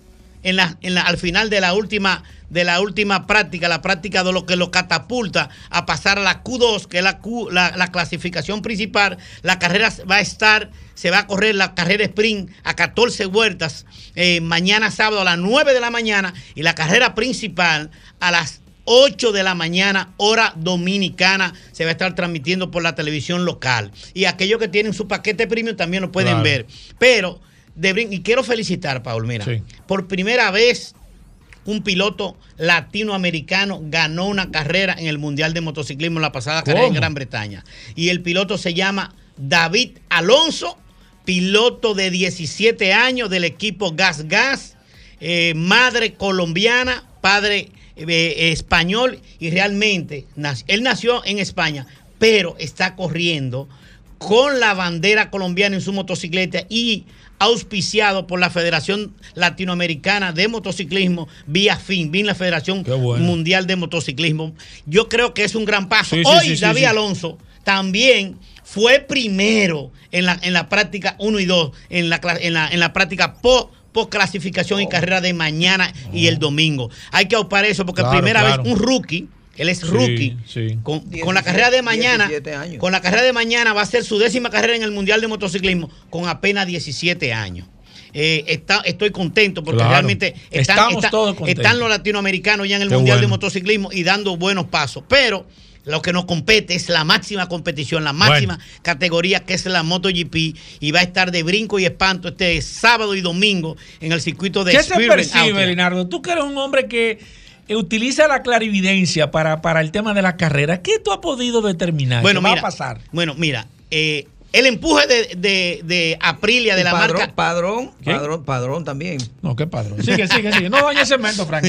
en la, en la- al final de la última de la última práctica, la práctica de lo que lo catapulta a pasar a la Q2, que es la, Q- la, la clasificación principal. La carrera va a estar, se va a correr la carrera sprint a 14 vueltas eh, mañana sábado a las 9 de la mañana y la carrera principal a las 8 de la mañana, hora dominicana, se va a estar transmitiendo por la televisión local. Y aquellos que tienen su paquete premium también lo pueden Claro. ver. Pero, de brin- y quiero felicitar, Paul, mira, Sí. por primera vez un piloto latinoamericano ganó una carrera en el Mundial de Motociclismo en la pasada carrera en. Gran Bretaña. Y el piloto se llama David Alonso, piloto de 17 años del equipo Gas Gas, eh, madre colombiana, padre eh, español y realmente él nació en España, pero está corriendo con la bandera colombiana en su motocicleta y auspiciado por la Federación Latinoamericana de Motociclismo vía FIN, vía la Federación bueno. Mundial de Motociclismo. Yo creo que es un gran paso. Sí, Hoy sí, sí, David. Alonso también fue primero en la, en la práctica 1 y 2, en la, en la, en la práctica po- post clasificación y Oh. carrera de mañana y el domingo. Hay que aupar eso porque Claro, primera claro. vez un rookie, él es rookie, sí. con, 17, con la carrera de mañana, 17 años. con la carrera de mañana va a ser su décima carrera en el Mundial de Motociclismo con apenas 17 años. Eh, está, estoy contento porque Claro. realmente están, Estamos están- todos contentos. están los latinoamericanos ya en el Qué Mundial de. Motociclismo y dando buenos pasos. Pero lo que nos compete es la máxima competición, la máxima categoría que es la MotoGP y va a estar de brinco y espanto este sábado y domingo en el circuito de ¿Qué se percibe. Leonardo? Tú que eres un hombre que utiliza la clarividencia para, para el tema de la carrera. ¿Qué tú has podido determinar? Bueno, ¿Qué va a pasar? Bueno, mira, eh, el empuje de, de, de Aprilia, de la padrón, marca. Padrón, ¿Qué? padrón, padrón también. No, qué padrón. Sigue, sigue, sigue. No dañes cemento, Frank.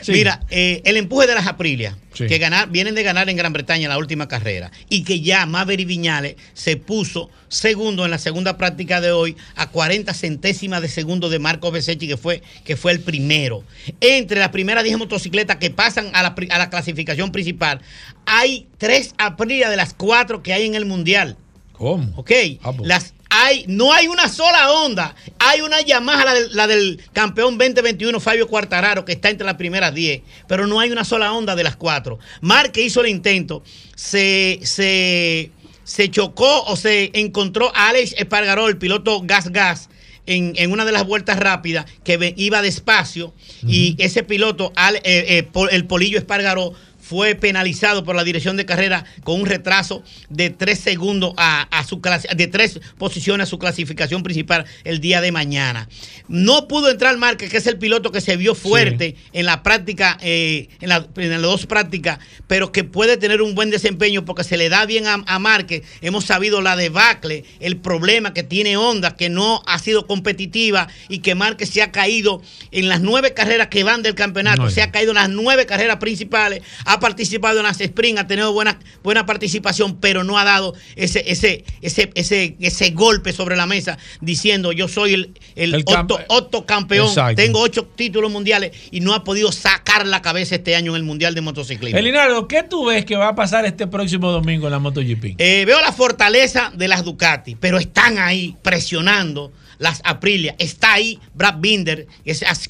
Sí. Mira, eh, el empuje de las Aprilia, Sí. que ganar, vienen de ganar en Gran Bretaña la última carrera, y que ya Maverick Viñales se puso segundo en la segunda práctica de hoy a 40 centésimas de segundo de Marco Besechi, que fue, que fue el primero. Entre las primeras 10 motocicletas que pasan a la, a la clasificación principal, hay tres Aprilia de las cuatro que hay en el Mundial. ¿Cómo? Ok, Ah, pues. las hay, no hay una sola onda. Hay una Yamaha, la del, la del campeón 2021, Fabio Quartararo, que está entre las primeras 10, pero no hay una sola onda de las cuatro. Mark, que hizo el intento, se, se, se chocó o se encontró a Alex Espargaró, el piloto Gas Gas, en, en una de las vueltas rápidas, que iba despacio, y ese piloto, Al- eh, eh, el Polillo Espargaró, fue penalizado por la dirección de carrera con un retraso de tres segundos a, a su clase, de tres posiciones a su clasificación principal el día de mañana. No pudo entrar Márquez, que es el piloto que se vio fuerte en la práctica, eh, en, la- en las dos prácticas, pero que puede tener un buen desempeño porque se le da bien a, a Márquez. Hemos sabido la debacle, el problema que tiene Honda, que no ha sido competitiva y que Márquez se ha caído en las nueve carreras que van del campeonato, No, se ha caído en las nueve carreras principales, ha participado en las sprint, ha tenido buena, buena participación, pero no ha dado ese, ese, ese, ese, ese golpe sobre la mesa diciendo yo soy el, el, El octo, octo campeón, Exacto. tengo ocho títulos mundiales y no ha podido sacar la cabeza este año en el Mundial de Motociclismo. Elinardo, ¿qué tú ves que va a pasar este próximo domingo en la MotoGP? Eh, veo la fortaleza de las Ducati, pero están ahí presionando las Aprilia. Está ahí Brad Binder,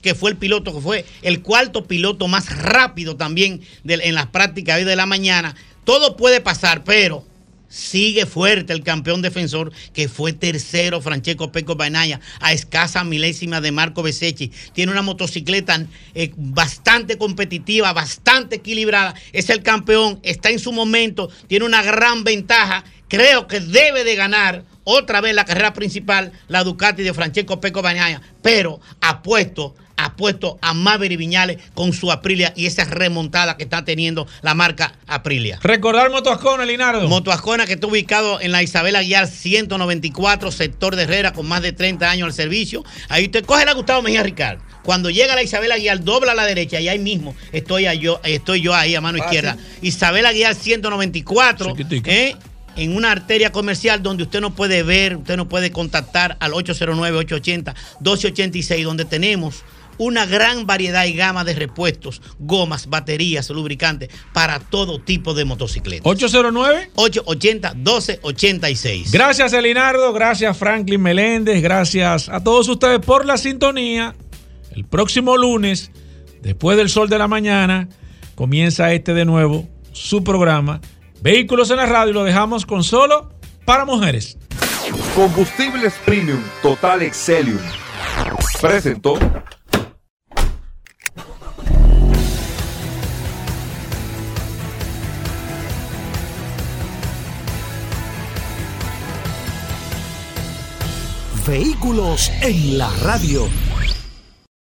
que fue el piloto, que fue el cuarto piloto más rápido también en las prácticas hoy de la mañana. Todo puede pasar, pero sigue fuerte el campeón defensor, que fue tercero, Francesco Peco Bainaya, a escasa milésima de Marco Besecchi. Tiene una motocicleta eh, bastante competitiva, bastante equilibrada. Es el campeón, está en su momento, tiene una gran ventaja. Creo que debe de ganar otra vez la carrera principal, la Ducati de Francesco Peco Bainaya, pero apuesto apuesto a Maverick Viñales con su Aprilia y esa remontada que está teniendo la marca Aprilia. Recordar Motoascona, Linardo. Moto Ascona que está ubicado en la Isabel Aguiar 194, sector de Herrera, con más de 30 años al servicio. Ahí usted coge la Gustavo Mejía Ricard. Cuando llega la Isabel Aguiar, dobla a la derecha y ahí mismo estoy yo, estoy yo ahí a mano izquierda. Isabel Aguiar 194, Chiquitico. ¿eh? En una arteria comercial donde usted no puede ver, usted no puede contactar al 809-880-1286, donde tenemos una gran variedad y gama de repuestos, gomas, baterías, lubricantes para todo tipo de motocicletas. 809. 880-1286. Gracias, Elinardo. Gracias, Franklin Meléndez. Gracias a todos ustedes por la sintonía. El próximo lunes, después del sol de la mañana, comienza este de nuevo, su programa. Vehículos en la radio y lo dejamos con solo para mujeres. Combustibles Premium Total Excelium. Presentó. Vehículos en la radio.